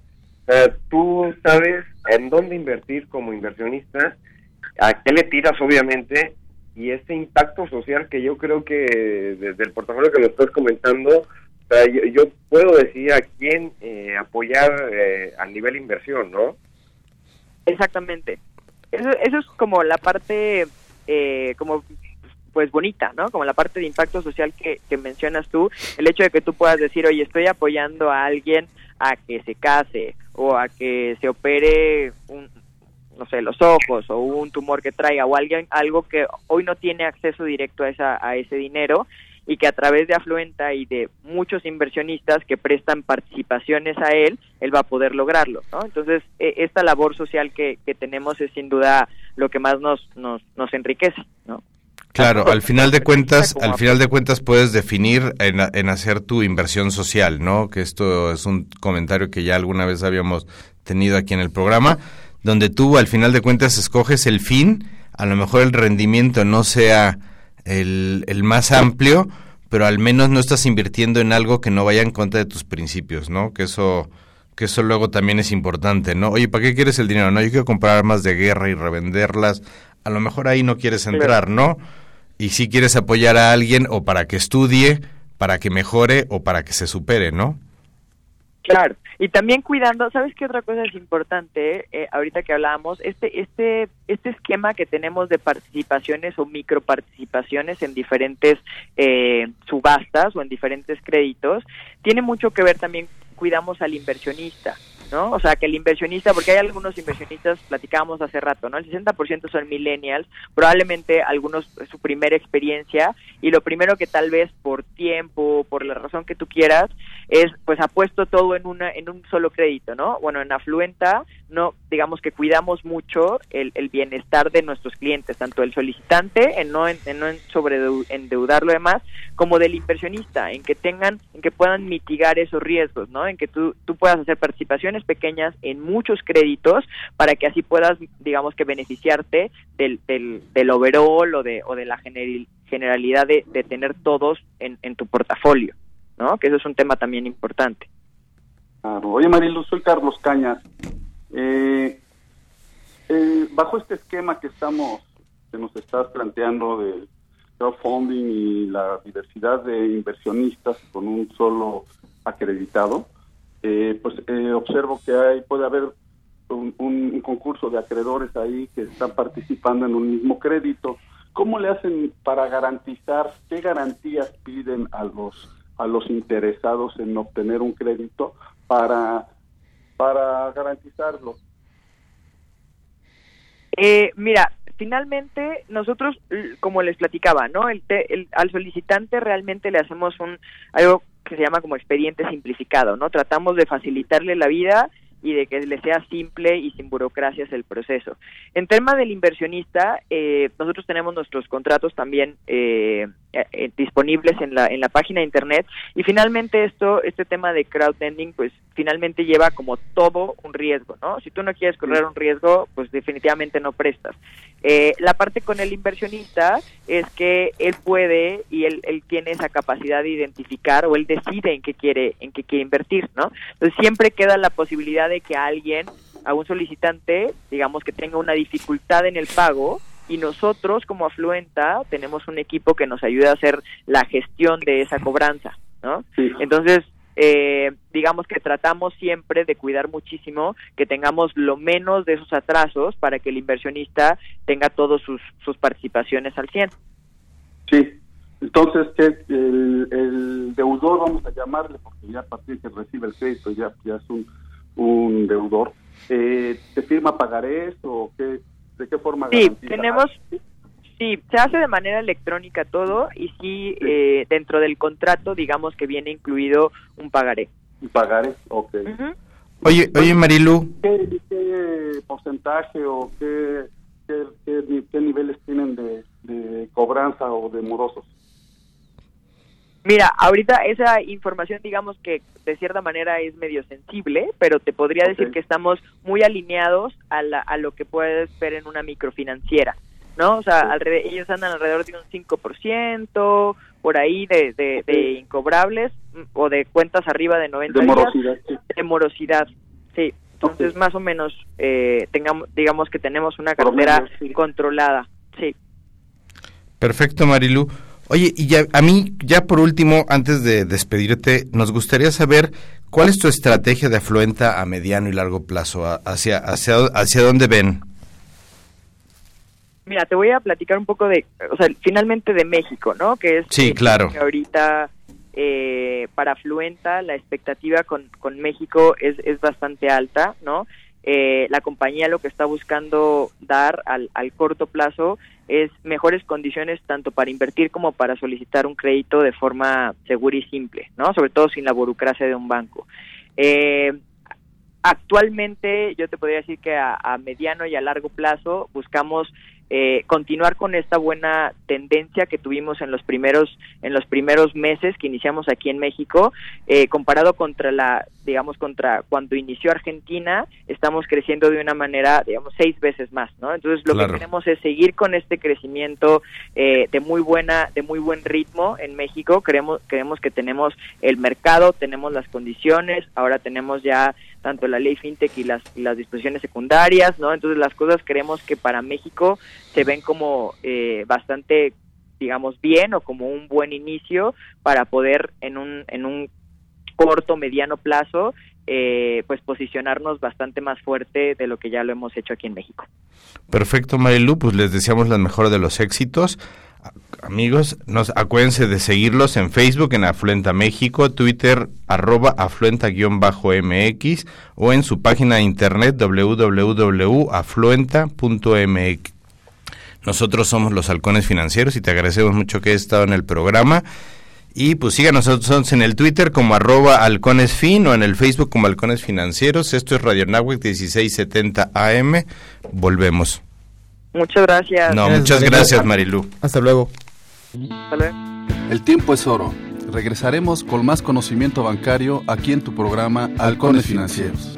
tú sabes en dónde invertir como inversionista a qué le tiras obviamente y ese impacto social que yo creo que desde el portafolio que lo estás comentando, yo, puedo decir a quién eh, apoyar eh, a nivel inversión, ¿no? Exactamente. Eso, eso es como la parte, eh, como pues bonita, ¿no? Como la parte de impacto social que, que mencionas tú, el hecho de que tú puedas decir, oye, estoy apoyando a alguien a que se case o a que se opere un, no sé, los ojos o un tumor que traiga o alguien, algo que hoy no tiene acceso directo a, esa, a ese dinero y que a través de Afluenta y de muchos inversionistas que prestan participaciones a él, él va a poder lograrlo, ¿no? Entonces, e, esta labor social que, que tenemos es sin duda lo que más nos, nos, nos enriquece, ¿no? Claro, al final de cuentas, al final de cuentas puedes definir en, en, hacer tu inversión social, ¿no? Que esto es un comentario que ya alguna vez habíamos tenido aquí en el programa donde tú al final de cuentas escoges el fin, a lo mejor el rendimiento no sea el, el más amplio, pero al menos no estás invirtiendo en algo que no vaya en contra de tus principios, ¿no? Que eso que eso luego también es importante, ¿no? Oye, ¿para qué quieres el dinero? No, yo quiero comprar armas de guerra y revenderlas. A lo mejor ahí no quieres entrar, ¿no? Y si quieres apoyar a alguien o para que estudie, para que mejore o para que se supere, ¿no? Claro, y también cuidando, ¿sabes qué otra cosa es importante? Eh, ahorita que hablábamos, este, este, este esquema que tenemos de participaciones o microparticipaciones en diferentes eh, subastas o en diferentes créditos, tiene mucho que ver también, cuidamos al inversionista. ¿No? O sea, que el inversionista, porque hay algunos inversionistas, platicábamos hace rato, ¿no? El 60% son millennials, probablemente algunos su primera experiencia y lo primero que tal vez por tiempo, por la razón que tú quieras, es pues ha puesto todo en una en un solo crédito, ¿no? Bueno, en Afluenta no digamos que cuidamos mucho el, el bienestar de nuestros clientes, tanto el solicitante en no en, no en sobre endeudar lo demás, como del inversionista, en que tengan en que puedan mitigar esos riesgos, ¿no? En que tú tú puedas hacer participaciones pequeñas en muchos créditos para que así puedas digamos que beneficiarte del del, del overall o de o de la generalidad de, tener todos en, en tu portafolio. ¿no? Que eso es un tema también importante. Oye, Marilu, soy Carlos Cañas. Eh, eh, bajo este esquema que estamos, que nos estás planteando de crowdfunding y la diversidad de inversionistas con un solo acreditado, eh, pues observo que hay puede haber un, un concurso de acreedores ahí que están participando en un mismo crédito. ¿Cómo le hacen para garantizar, qué garantías piden a los a los interesados en obtener un crédito para para garantizarlo? Eh, mira, finalmente nosotros, como les platicaba, ¿no? El, el, al solicitante realmente le hacemos un algo se llama como expediente simplificado, ¿no? Tratamos de facilitarle la vida y de que le sea simple y sin burocracias el proceso. En tema del inversionista, eh, nosotros tenemos nuestros contratos también eh, eh, disponibles en la en la página de internet y finalmente esto este tema de crowdlending pues finalmente lleva como todo un riesgo, ¿no? Si tú no quieres correr un riesgo, pues definitivamente no prestas. Eh, la parte con el inversionista es que él puede y él, él tiene esa capacidad de identificar o él decide en qué quiere en qué quiere invertir, ¿no? Entonces siempre queda la posibilidad de que alguien, a un solicitante, digamos que tenga una dificultad en el pago y nosotros como Afluenta tenemos un equipo que nos ayuda a hacer la gestión de esa cobranza, ¿no? Entonces eh, digamos que tratamos siempre de cuidar muchísimo que tengamos lo menos de esos atrasos para que el inversionista tenga todas sus, sus participaciones al 100. Sí, entonces que el, el, deudor, vamos a llamarle, porque ya a partir que recibe el crédito ya, ya es un, un deudor, eh, ¿te firma pagarés o qué, de qué forma? Sí, tenemos... Sí, se hace de manera electrónica todo y sí, Eh, dentro del contrato digamos que viene incluido un pagaré. Un pagaré, ok. Oye, oye Marilu. ¿Qué, qué porcentaje o qué, qué, qué, qué niveles tienen de, de, cobranza o de morosos? Mira, ahorita esa información digamos que de cierta manera es medio sensible, pero te podría okay. decir que estamos muy alineados a, la, a lo que puedes ver en una microfinanciera. ¿no? O sea, alrededor, ellos andan alrededor de un 5% por ahí de, de, de, incobrables o de cuentas arriba de 90 de morosidad, días, sí. de morosidad, sí. Entonces, okay. más o menos, eh, tengamos, digamos que tenemos una cartera sí. controlada, sí. Perfecto, Marilu. Oye, y ya, a mí, ya por último, antes de despedirte, nos gustaría saber cuál es tu estrategia de afluenta a mediano y largo plazo, hacia, hacia, hacia dónde ven. Mira, te voy a platicar un poco de, o sea, finalmente de México, ¿no? Que es sí, claro. que ahorita eh, para Fluenta la expectativa con, con México es, es bastante alta, ¿no? Eh, la compañía lo que está buscando dar al, al corto plazo es mejores condiciones tanto para invertir como para solicitar un crédito de forma segura y simple, ¿no? Sobre todo sin la burocracia de un banco. Eh, actualmente yo te podría decir que a, a mediano y a largo plazo buscamos eh, continuar con esta buena tendencia que tuvimos en los primeros en los primeros meses que iniciamos aquí en México eh, comparado contra la digamos contra cuando inició Argentina estamos creciendo de una manera digamos seis veces más no entonces lo claro. que queremos es seguir con este crecimiento eh, de muy buena de muy buen ritmo en México creemos creemos que tenemos el mercado tenemos las condiciones ahora tenemos ya tanto la ley fintech y las, las disposiciones secundarias, ¿no? Entonces las cosas creemos que para México se ven como eh, bastante, digamos, bien o como un buen inicio para poder en un, en un corto, mediano plazo, eh, pues posicionarnos bastante más fuerte de lo que ya lo hemos hecho aquí en México. Perfecto, Marilu, pues les deseamos la mejor de los éxitos amigos, nos acuérdense de seguirlos en Facebook en Afluenta México, Twitter arroba afluenta-mx o en su página de internet www.afluenta.mx. Nosotros somos los halcones financieros y te agradecemos mucho que hayas estado en el programa. Y pues síganos en el Twitter como arroba halconesfin o en el Facebook como halcones financieros. Esto es Radio Nahuac 1670 AM. Volvemos. Muchas gracias. No, muchas gracias, Marilu. Hasta luego. Hasta luego. El tiempo es oro. Regresaremos con más conocimiento bancario aquí en tu programa Halcones Financieros.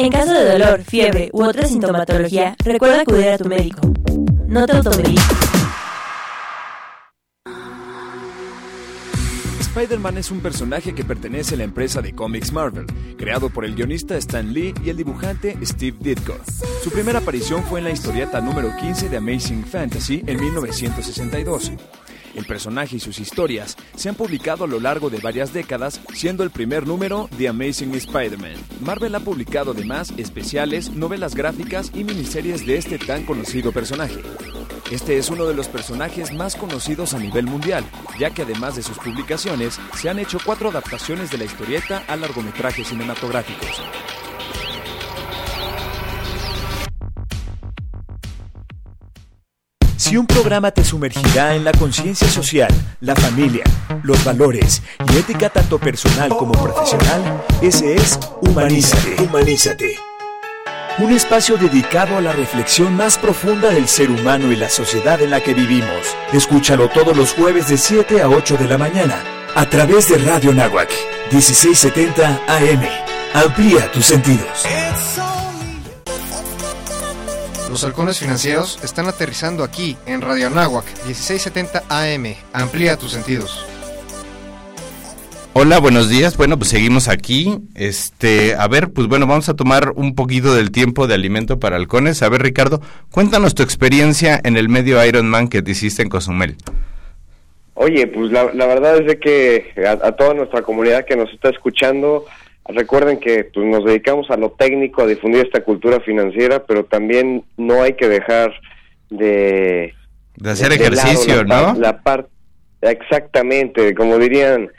En caso de dolor, fiebre u otra sintomatología, recuerda acudir a tu médico. No te automediques. Spider-Man es un personaje que pertenece a la empresa de cómics Marvel, creado por el guionista Stan Lee y el dibujante Steve Ditko. Su primera aparición fue en la historieta número 15 de Amazing Fantasy en 1962. El personaje y sus historias se han publicado a lo largo de varias décadas, siendo el primer número The Amazing Spider-Man. Marvel ha publicado además especiales, novelas gráficas y miniseries de este tan conocido personaje. Este es uno de los personajes más conocidos a nivel mundial, ya que además de sus publicaciones, se han hecho cuatro adaptaciones de la historieta a largometrajes cinematográficos. Si un programa te sumergirá en la conciencia social, la familia, los valores y ética tanto personal como profesional, ese es Humanízate. Humanízate. Un espacio dedicado a la reflexión más profunda del ser humano y la sociedad en la que vivimos. Escúchalo todos los jueves de 7 a 8 de la mañana a través de Radio Nahuac 1670 AM. Amplía tus sentidos. Los halcones financieros están aterrizando aquí en Radio Anáhuac 1670 AM. Amplía tus sentidos. Hola, buenos días. Bueno, pues seguimos aquí. Este, a ver, pues bueno, vamos a tomar un poquito del tiempo de alimento para halcones. A ver, Ricardo, cuéntanos tu experiencia en el medio Ironman que te hiciste en Cozumel. Oye, pues la, la verdad es de que a, a toda nuestra comunidad que nos está escuchando, Recuerden que pues, nos dedicamos a lo técnico, a difundir esta cultura financiera, pero también no hay que dejar de... De hacer ejercicio, lado la ¿no? La parte, exactamente, como dirían,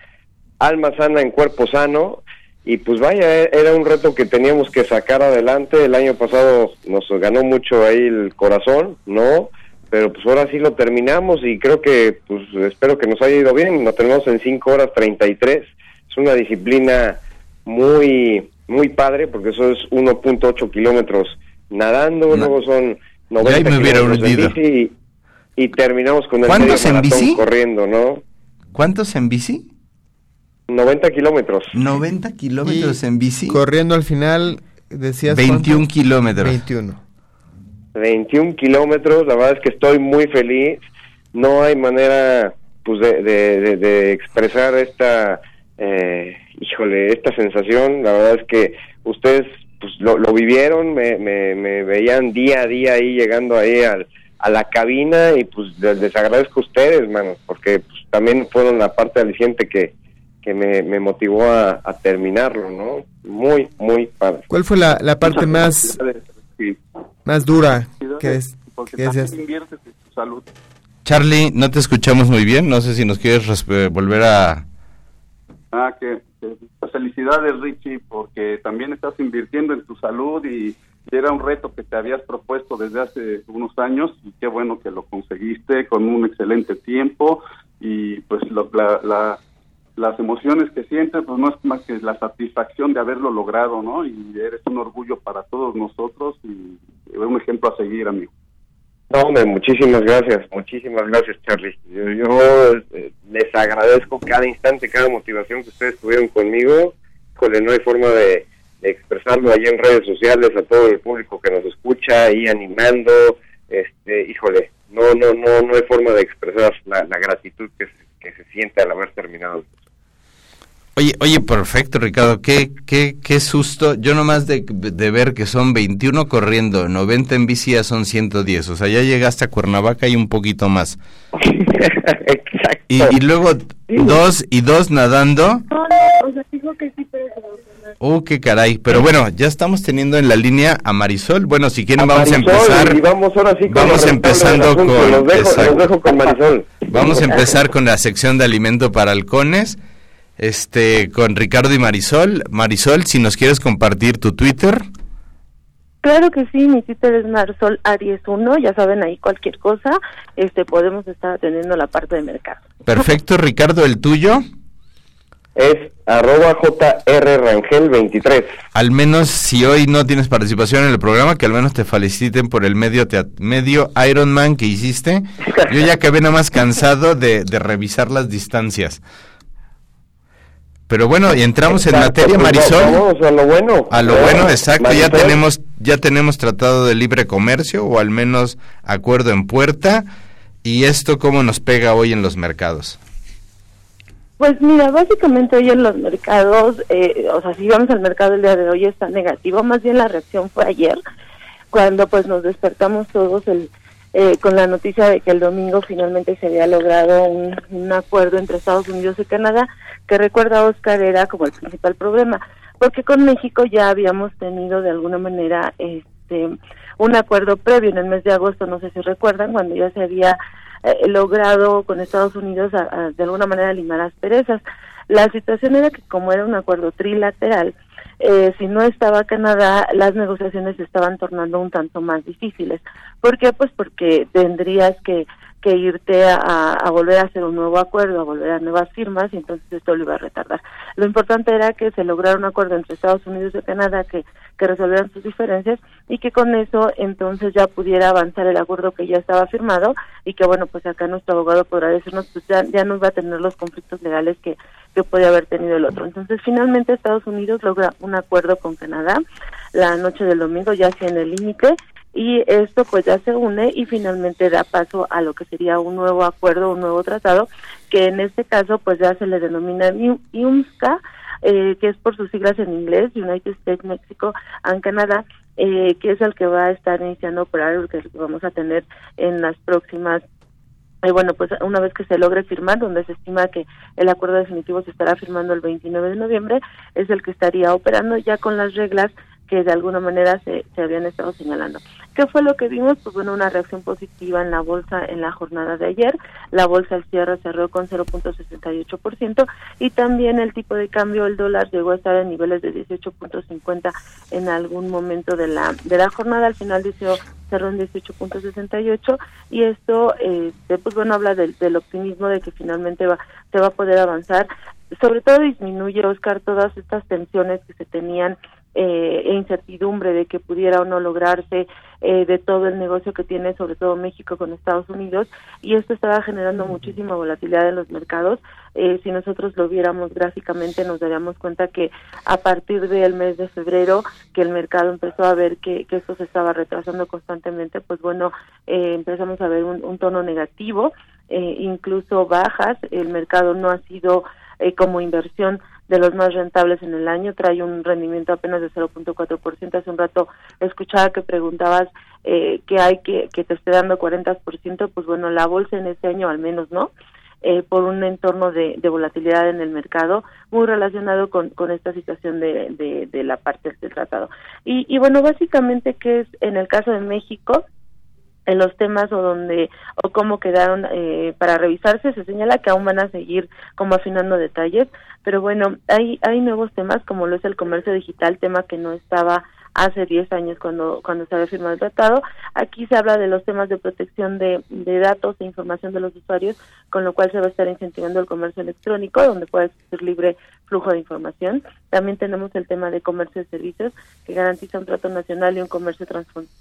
alma sana en cuerpo sano. Y pues vaya, e- era un reto que teníamos que sacar adelante. El año pasado nos ganó mucho ahí el corazón, ¿no? Pero pues ahora sí lo terminamos y creo que, pues espero que nos haya ido bien. Lo terminamos en 5 horas 33. Es una disciplina muy muy padre porque eso es 1.8 kilómetros nadando, luego son 90 ahí me hubiera kilómetros en bici y, y terminamos con el ¿Cuántos medio en maratón bici? corriendo, ¿no? ¿Cuántos en bici? 90 kilómetros. 90 kilómetros en bici. Corriendo al final, decías. 21 ¿cuánto? kilómetros. 21. 21 kilómetros, la verdad es que estoy muy feliz. No hay manera pues de, de, de- de expresar esta, eh, híjole, esta sensación. La verdad es que ustedes pues lo, lo vivieron, me, me, me veían día a día ahí llegando ahí al, a la cabina y pues les, les agradezco a ustedes, manos, porque pues, también fueron la parte aliciente que, que me, me motivó a, a terminarlo, ¿no? Muy, muy padre. ¿Cuál fue la, la parte más, más dura que, des- Porque que también inviertes en tu salud. Charlie, no te escuchamos muy bien. No sé si nos quieres resp- volver a... Ah, que- pues, felicidades Richie, porque también estás invirtiendo en tu salud y era un reto que te habías propuesto desde hace unos años y qué bueno que lo conseguiste con un excelente tiempo y pues lo- la, la- las emociones que sientes pues no es más que la satisfacción de haberlo logrado, ¿no? Y eres un orgullo para todos nosotros y un ejemplo a seguir, amigo. No, hombre, muchísimas gracias, muchísimas gracias, Charlie. Yo, yo, eh, les agradezco cada instante, cada motivación que ustedes tuvieron conmigo. Híjole, no hay forma de, expresarlo allá en redes sociales a todo el público que nos escucha, ahí animando. Este, híjole, no, no, no, no hay forma de expresar la, la gratitud que se, que se siente al haber terminado. Oye, oye, perfecto, Ricardo. Qué, qué, qué susto. Yo nomás de, de ver que son 21 corriendo, 90 en bici ya son 110. O sea, ya llegaste a Cuernavaca y un poquito más. Y, y luego dos y dos nadando. o sea, dijo que sí, pero. Uh, qué caray. Pero bueno, ya estamos teniendo en la línea a Marisol. Bueno, si quieren A vamos a empezar. y vamos ahora sí con Vamos empezando con. asunto. Los dejo- exacto. los dejo con Marisol. Vamos a empezar con la sección de alimento para halcones. Este, con Ricardo y Marisol. Marisol, si nos quieres compartir tu Twitter. Claro que sí, mi Twitter es Marsol Aries 1, ya saben ahí cualquier cosa, este podemos estar atendiendo la parte de mercado. Perfecto, Ricardo, el tuyo. Es arroba jrrangel23. Al menos si hoy no tienes participación en el programa, que al menos te feliciten por el medio medio Ironman que hiciste. Yo ya acabé nada más cansado de, de revisar las distancias. Pero bueno, y entramos en Exacto, materia, pues, Marisol. vamos a lo bueno. A lo ¿Eh? bueno, exacto. Ya Marisol. tenemos, ya tenemos tratado de libre comercio o al menos acuerdo en puerta. ¿Y esto cómo nos pega hoy en los mercados? Pues mira, básicamente hoy en los mercados, eh, o sea, si vamos al mercado el día de hoy está negativo, más bien la reacción fue ayer, cuando pues nos despertamos todos el, eh, con la noticia de que el domingo finalmente se había logrado un, acuerdo entre Estados Unidos y Canadá, que recuerda Oscar era como el principal problema, porque con México ya habíamos tenido de alguna manera este un acuerdo previo en el mes de agosto, no sé si recuerdan, cuando ya se había eh, logrado con Estados Unidos a- a, de alguna manera limar asperezas. La situación era que como era un acuerdo trilateral, eh, si no estaba Canadá, las negociaciones se estaban tornando un tanto más difíciles. ¿Por qué? Pues porque tendrías que, que irte a, a volver a hacer un nuevo acuerdo, a volver a nuevas firmas, y entonces esto lo iba a retardar. Lo importante era que se lograra un acuerdo entre Estados Unidos y Canadá que, que resolvieran sus diferencias y que con eso entonces ya pudiera avanzar el acuerdo que ya estaba firmado y que bueno, pues acá nuestro abogado podrá decirnos, pues ya, ya no va a tener los conflictos legales que, que puede haber tenido el otro. Entonces finalmente Estados Unidos logra un acuerdo con Canadá la noche del domingo, ya hacia en el límite, y esto pues ya se une y finalmente da paso a lo que sería un nuevo acuerdo, un nuevo tratado, que en este caso pues ya se le denomina IU- IUMSCA, eh, que es por sus siglas en inglés, United States, Mexico and Canada, eh, que es el que va a estar iniciando a operar, el que vamos a tener en las próximas eh, bueno, pues una vez que se logre firmar, donde se estima que el acuerdo definitivo se estará firmando el 29 de noviembre, es el que estaría operando ya con las reglas que de alguna manera se, se habían estado señalando. ¿Qué fue lo que vimos? Pues bueno, una reacción positiva en la bolsa en la jornada de ayer. La bolsa al cierre cerró con 0.68% y también el tipo de cambio, el dólar llegó a estar en niveles de 18.50 en algún momento de la de la jornada. Al final dice cerró en 18.68 y esto, eh, pues bueno, habla del, del optimismo de que finalmente va, se va a poder avanzar. Sobre todo disminuye, Oscar, todas estas tensiones que se tenían eh, e incertidumbre de que pudiera o no lograrse eh, de todo el negocio que tiene sobre todo México con Estados Unidos y esto estaba generando muchísima volatilidad en los mercados. Eh, si nosotros lo viéramos gráficamente nos daríamos cuenta que a partir del mes de febrero que el mercado empezó a ver que, que esto se estaba retrasando constantemente, pues bueno, eh, empezamos a ver un, un tono negativo, eh, incluso bajas, el mercado no ha sido eh, como inversión de los más rentables en el año, trae un rendimiento apenas de 0.4%. Hace un rato escuchaba que preguntabas eh, que hay que, que te esté dando 40%, pues bueno, la bolsa en este año al menos no, eh, por un entorno de, volatilidad en el mercado muy relacionado con, con esta situación de, de, de la parte del tratado. Y, y bueno, básicamente que es en el caso de México, en los temas o donde o cómo quedaron eh, para revisarse se señala que aún van a seguir como afinando detalles pero bueno hay hay nuevos temas como lo es el comercio digital tema que no estaba hace 10 años cuando cuando se había firmado el tratado. Aquí se habla de los temas de protección de, de datos e información de los usuarios con lo cual se va a estar incentivando el comercio electrónico donde puede existir libre flujo de información. También tenemos el tema de comercio de servicios que garantiza un trato nacional y un comercio transfronterizo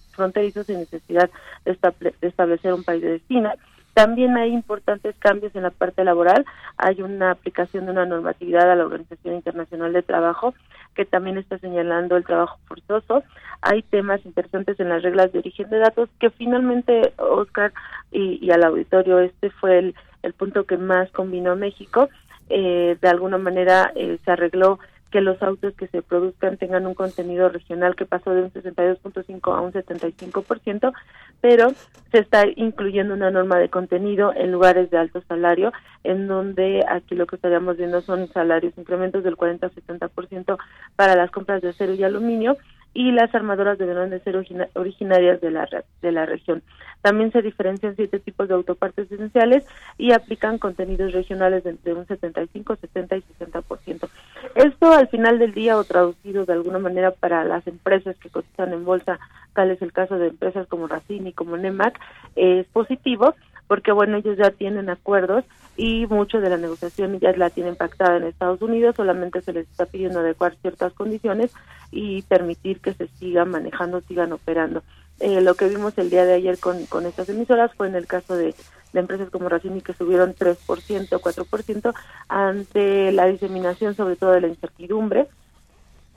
sin necesidad de, estable, de establecer un país de destino. También hay importantes cambios en la parte laboral. Hay una aplicación de una normatividad a la Organización Internacional de Trabajo que también está señalando el trabajo forzoso. Hay temas interesantes en las reglas de origen de datos que finalmente, Oscar y, y al auditorio, este fue el, el punto que más combinó México. Eh, de alguna manera eh, se arregló que los autos que se produzcan tengan un contenido regional que pasó de un 62.5 a un 75%, pero se está incluyendo una norma de contenido en lugares de alto salario, en donde aquí lo que estaríamos viendo son salarios, incrementos del 40 a 70% para las compras de acero y aluminio, y las armadoras deberán de ser origina originarias de la, de la región. También se diferencian siete tipos de autopartes esenciales y aplican contenidos regionales de entre un 75, 70 y 60%. Esto al final del día o traducido de alguna manera para las empresas que cotizan en bolsa, tal es el caso de empresas como Racini, como Nemac, es positivo porque bueno, ellos ya tienen acuerdos y mucho de la negociación ya la tienen pactada en Estados Unidos, solamente se les está pidiendo adecuar ciertas condiciones y permitir que se sigan manejando, sigan operando. Eh, lo que vimos el día de ayer con, con estas emisoras fue en el caso de, de empresas como Racini que subieron 3% o 4% ante la diseminación sobre todo de la incertidumbre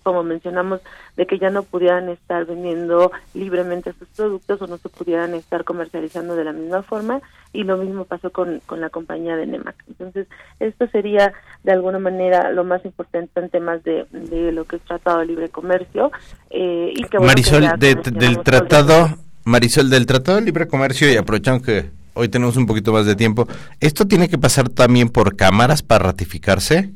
como mencionamos, de que ya no pudieran estar vendiendo libremente sus productos o no se pudieran estar comercializando de la misma forma y lo mismo pasó con, con la compañía de Nemac. Entonces, esto sería de alguna manera lo más importante en temas de, de lo que es tratado de libre comercio. Eh, y que, Marisol, del tratado, Marisol, del tratado de libre comercio y aprovechando que hoy tenemos un poquito más de tiempo, ¿esto tiene que pasar también por cámaras para ratificarse?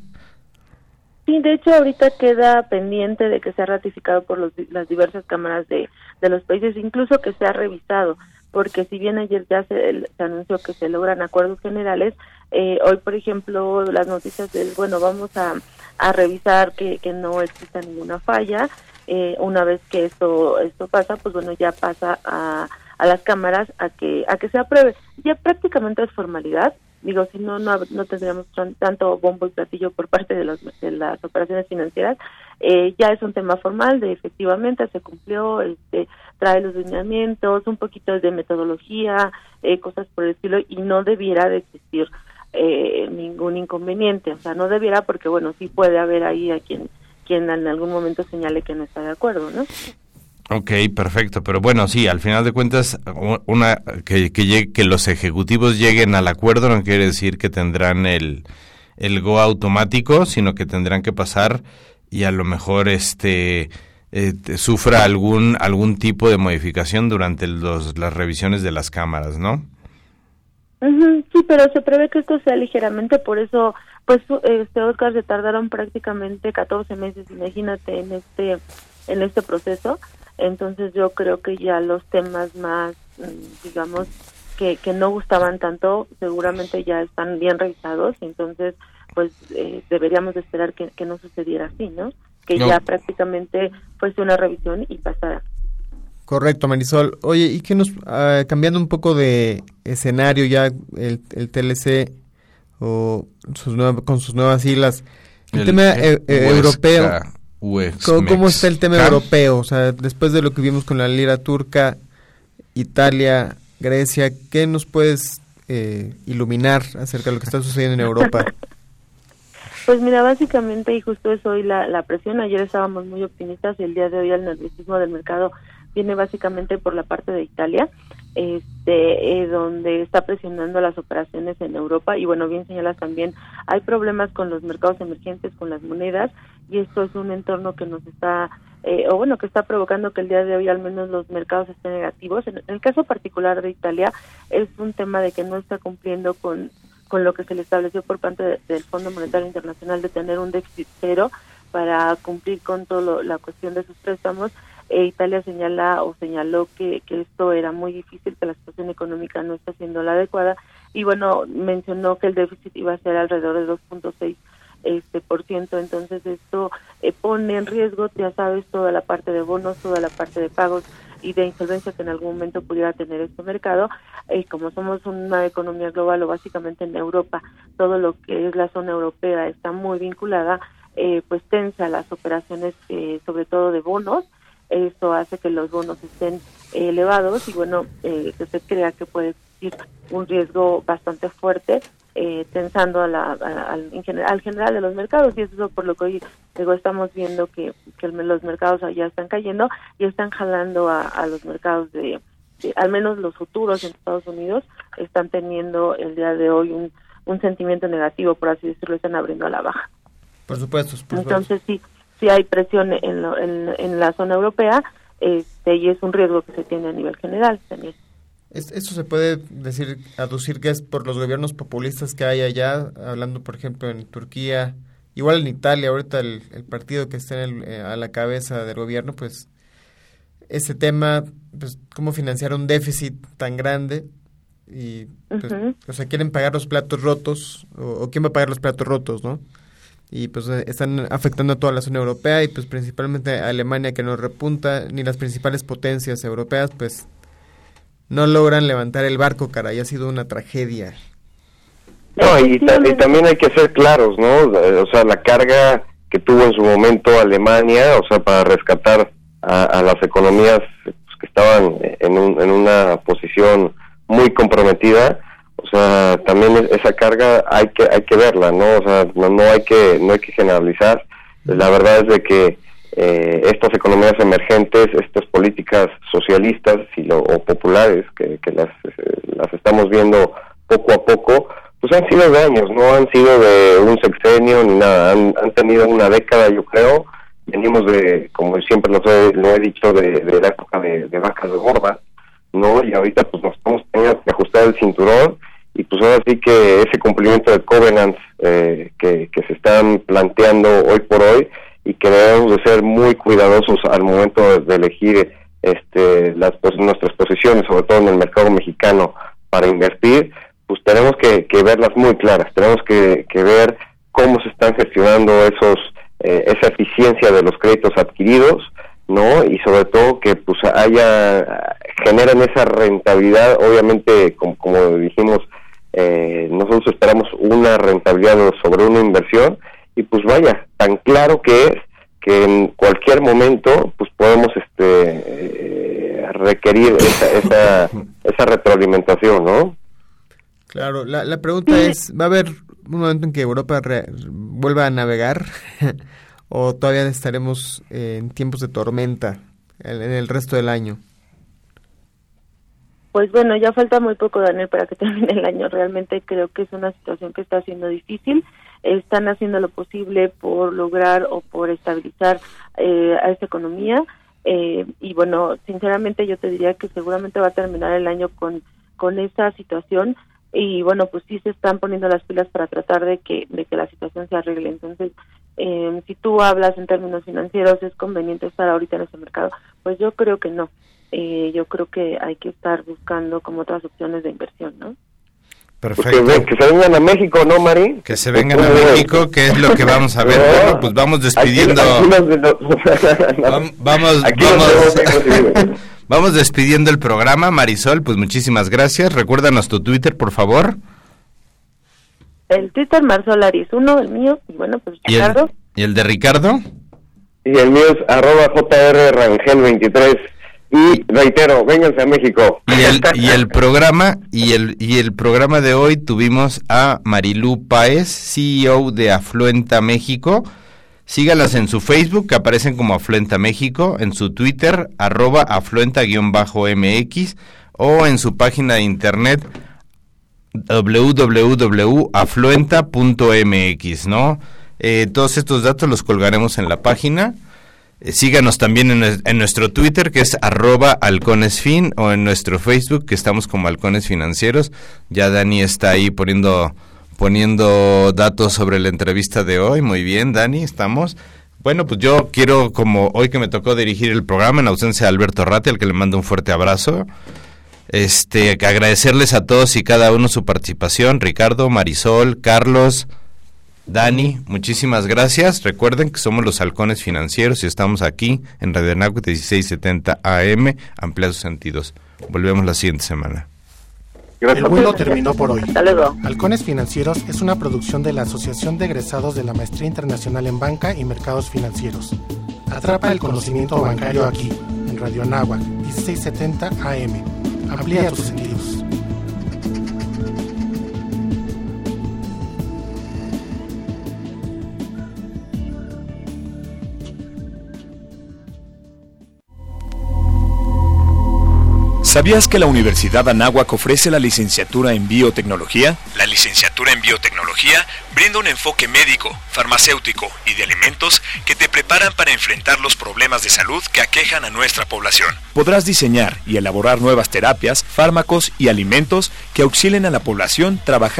Sí, de hecho ahorita queda pendiente de que sea ratificado por las diversas cámaras de, de los países, incluso que sea revisado, porque si bien ayer ya se, anunció que se logran acuerdos generales, eh, hoy por ejemplo las noticias del, bueno, vamos a, a revisar que, que no exista ninguna falla, eh, una vez que esto, esto pasa, pues bueno, ya pasa a, a las cámaras a que, a que se apruebe. Ya prácticamente es formalidad, digo, si no, no, no tendríamos tanto bombo y platillo por parte de, de las operaciones financieras. Eh, ya es un tema formal de efectivamente se cumplió, este, trae los lineamientos, un poquito de metodología, eh, cosas por el estilo, y no debiera de existir eh, ningún inconveniente. O sea, no debiera porque, bueno, sí puede haber ahí a quien, quien en algún momento señale que no está de acuerdo, ¿no? Ok, perfecto. Pero bueno, sí, al final de cuentas, una que, que, los ejecutivos lleguen al acuerdo no quiere decir que tendrán el, el go automático, sino que tendrán que pasar y a lo mejor este eh, sufra algún algún tipo de modificación durante los, las revisiones de las cámaras, ¿no? sí, pero se prevé que esto sea ligeramente, por eso, pues, este Oscar se tardaron prácticamente 14 meses, imagínate, en este en este proceso entonces yo creo que ya los temas más, mm, digamos, que, que no gustaban tanto, seguramente ya están bien revisados, entonces pues eh, deberíamos esperar que, que, no sucediera así, ¿no? Que ya prácticamente fuese una revisión y pasara. Correcto, Marisol. Oye, ¿y qué nos, ah, cambiando un poco de escenario ya, el, el TLC o sus con sus nuevas siglas, el, tema eh, europeo, ¿Cómo, está el tema europeo? O sea, después de lo que vimos con la lira turca, Italia, Grecia, ¿qué nos puedes eh, iluminar acerca de lo que está sucediendo en Europa? Pues mira, básicamente, y justo es hoy la, la presión, ayer estábamos muy optimistas y el día de hoy el nerviosismo del mercado viene básicamente por la parte de Italia este, eh, donde está presionando las operaciones en Europa y bueno, bien señalas también, hay problemas con los mercados emergentes, con las monedas y esto es un entorno que nos está, eh, o bueno, que está provocando que el día de hoy al menos los mercados estén negativos. En, el caso particular de Italia es un tema de que no está cumpliendo con, con lo que se le estableció por parte del Fondo Monetario Internacional de tener un déficit cero para cumplir con toda la cuestión de sus préstamos e Italia señala o señaló que, que esto era muy difícil, que la situación económica no está siendo la adecuada y bueno, mencionó que el déficit iba a ser alrededor de 2.6 este por ciento. Entonces esto eh, pone en riesgo ya sabes toda la parte de bonos toda la parte de pagos y de insolvencia que en algún momento pudiera tener este mercado. Y como somos una economía global o básicamente en Europa todo lo que es la zona europea está muy vinculada eh, pues tensa las operaciones eh, sobre todo de bonos. Esto hace que los bonos estén elevados y bueno, eh, que se crea que puede existir un riesgo bastante fuerte eh, tensando a la, al, en general, al general de los mercados y eso es por lo que hoy digo, estamos viendo que, que los mercados allá están cayendo y están jalando a, a los mercados de, al menos los futuros en Estados Unidos están teniendo el día de hoy un, un sentimiento negativo, por así decirlo, están abriendo a la baja. Por supuesto. Por Entonces sí, si hay presión en, en, la zona europea este, y es un riesgo que se tiene a nivel general también. ¿Esto se puede decir, aducir que es por los gobiernos populistas que hay allá, hablando por ejemplo en Turquía, igual en Italia, ahorita el, partido que está eh, a la cabeza del gobierno, pues ese tema, pues cómo financiar un déficit tan grande y, pues, o sea, quieren pagar los platos rotos, o, o, quién va a pagar los platos rotos, ¿no? y pues eh, están afectando a toda la zona europea y pues principalmente a Alemania que no repunta, ni las principales potencias europeas pues no logran levantar el barco, cara, y ha sido una tragedia. No, y, también hay que ser claros, ¿no? O sea, la carga que tuvo en su momento Alemania, o sea, para rescatar a, las economías pues, que estaban en, en una posición muy comprometida, o sea, también esa carga hay que hay que verla, ¿no? O sea, no, hay que no hay que generalizar. La verdad es de que eh, estas economías emergentes, estas políticas socialistas y lo, o populares que, las, las estamos viendo poco a poco, pues han sido de años, no han sido de un sexenio ni nada, han, tenido una década, yo creo. Venimos de, como siempre lo he, lo he dicho, de, de la época de, de vacas gordas, ¿no? Y ahorita pues nos estamos teniendo que ajustar el cinturón y pues ahora sí que ese cumplimiento de covenants eh, que se están planteando hoy por hoy y que debemos de ser muy cuidadosos al momento de, elegir este las pues, nuestras posiciones sobre todo en el mercado mexicano para invertir pues tenemos que, verlas muy claras. Tenemos que, ver cómo se están gestionando esos eh, esa eficiencia de los créditos adquiridos no y sobre todo que pues haya generan esa rentabilidad. Obviamente como, como dijimos eh, nosotros esperamos una rentabilidad sobre una inversión y pues vaya, tan claro que es que en cualquier momento pues podemos este eh, requerir esa, esa, retroalimentación, ¿no? Claro, la, la pregunta es, ¿va a haber un momento en que Europa vuelva a navegar o todavía estaremos en tiempos de tormenta en el resto del año? Pues bueno, ya falta muy poco, Daniel, para que termine el año. Realmente creo que es una situación que está siendo difícil. Están haciendo lo posible por lograr o por estabilizar eh, a esta economía. Eh, y bueno, sinceramente yo te diría que seguramente va a terminar el año con, con esa situación. Y bueno, pues sí se están poniendo las pilas para tratar de que, de que la situación se arregle. Entonces, eh, si tú hablas en términos financieros, ¿es conveniente estar ahorita en ese mercado? Pues yo creo que no eh, yo creo que hay que estar buscando como otras opciones de inversión, ¿no? Perfecto. Que, se vengan a México, ¿no, Mari? Que se vengan a México, que es lo que vamos a ver. Bueno, pues vamos despidiendo. vamos, vamos, vamos despidiendo el programa. Marisol, pues muchísimas gracias. Recuérdanos tu Twitter, por favor. El Twitter Marisol Aris 1, el mío, y bueno, pues Ricardo. ¿Y el, de Ricardo? Y el mío es arroba JR Rangel 23. Y reitero, vénganse a México. Y el, y el programa y el y el programa de hoy tuvimos a Marilú Páez, CEO de Afluenta México. Sígalas en su Facebook, que aparecen como Afluenta México, en su Twitter, arroba afluenta-mx, o en su página de internet www.afluenta.mx, ¿no? Eh, todos estos datos los colgaremos en la página. Eh, síganos también en, nuestro Twitter, que es arroba halconesfin, o en nuestro Facebook, que estamos como halcones financieros. Ya Dani está ahí poniendo, poniendo datos sobre la entrevista de hoy. Muy bien, Dani, estamos. Bueno, pues yo quiero, como hoy que me tocó dirigir el programa en ausencia de Alberto Ratti, al que le mando un fuerte abrazo, este, agradecerles a todos y cada uno su participación, Ricardo, Marisol, Carlos, Dani, muchísimas gracias. Recuerden que somos los halcones financieros y estamos aquí en Radio Naco 1670 AM, ampliados sentidos. Volvemos la siguiente semana. El vuelo terminó por hoy. Halcones Financieros es una producción de la Asociación de Egresados de la Maestría Internacional en Banca y Mercados Financieros. Atrapa el conocimiento bancario aquí, en Radio Anáhuac 1670 AM. Amplía tus sentidos. ¿Sabías que la Universidad Anáhuac ofrece la licenciatura en biotecnología? La licenciatura en biotecnología brinda un enfoque médico, farmacéutico y de alimentos que te preparan para enfrentar los problemas de salud que aquejan a nuestra población. Podrás diseñar y elaborar nuevas terapias, fármacos y alimentos que auxilien a la población trabajando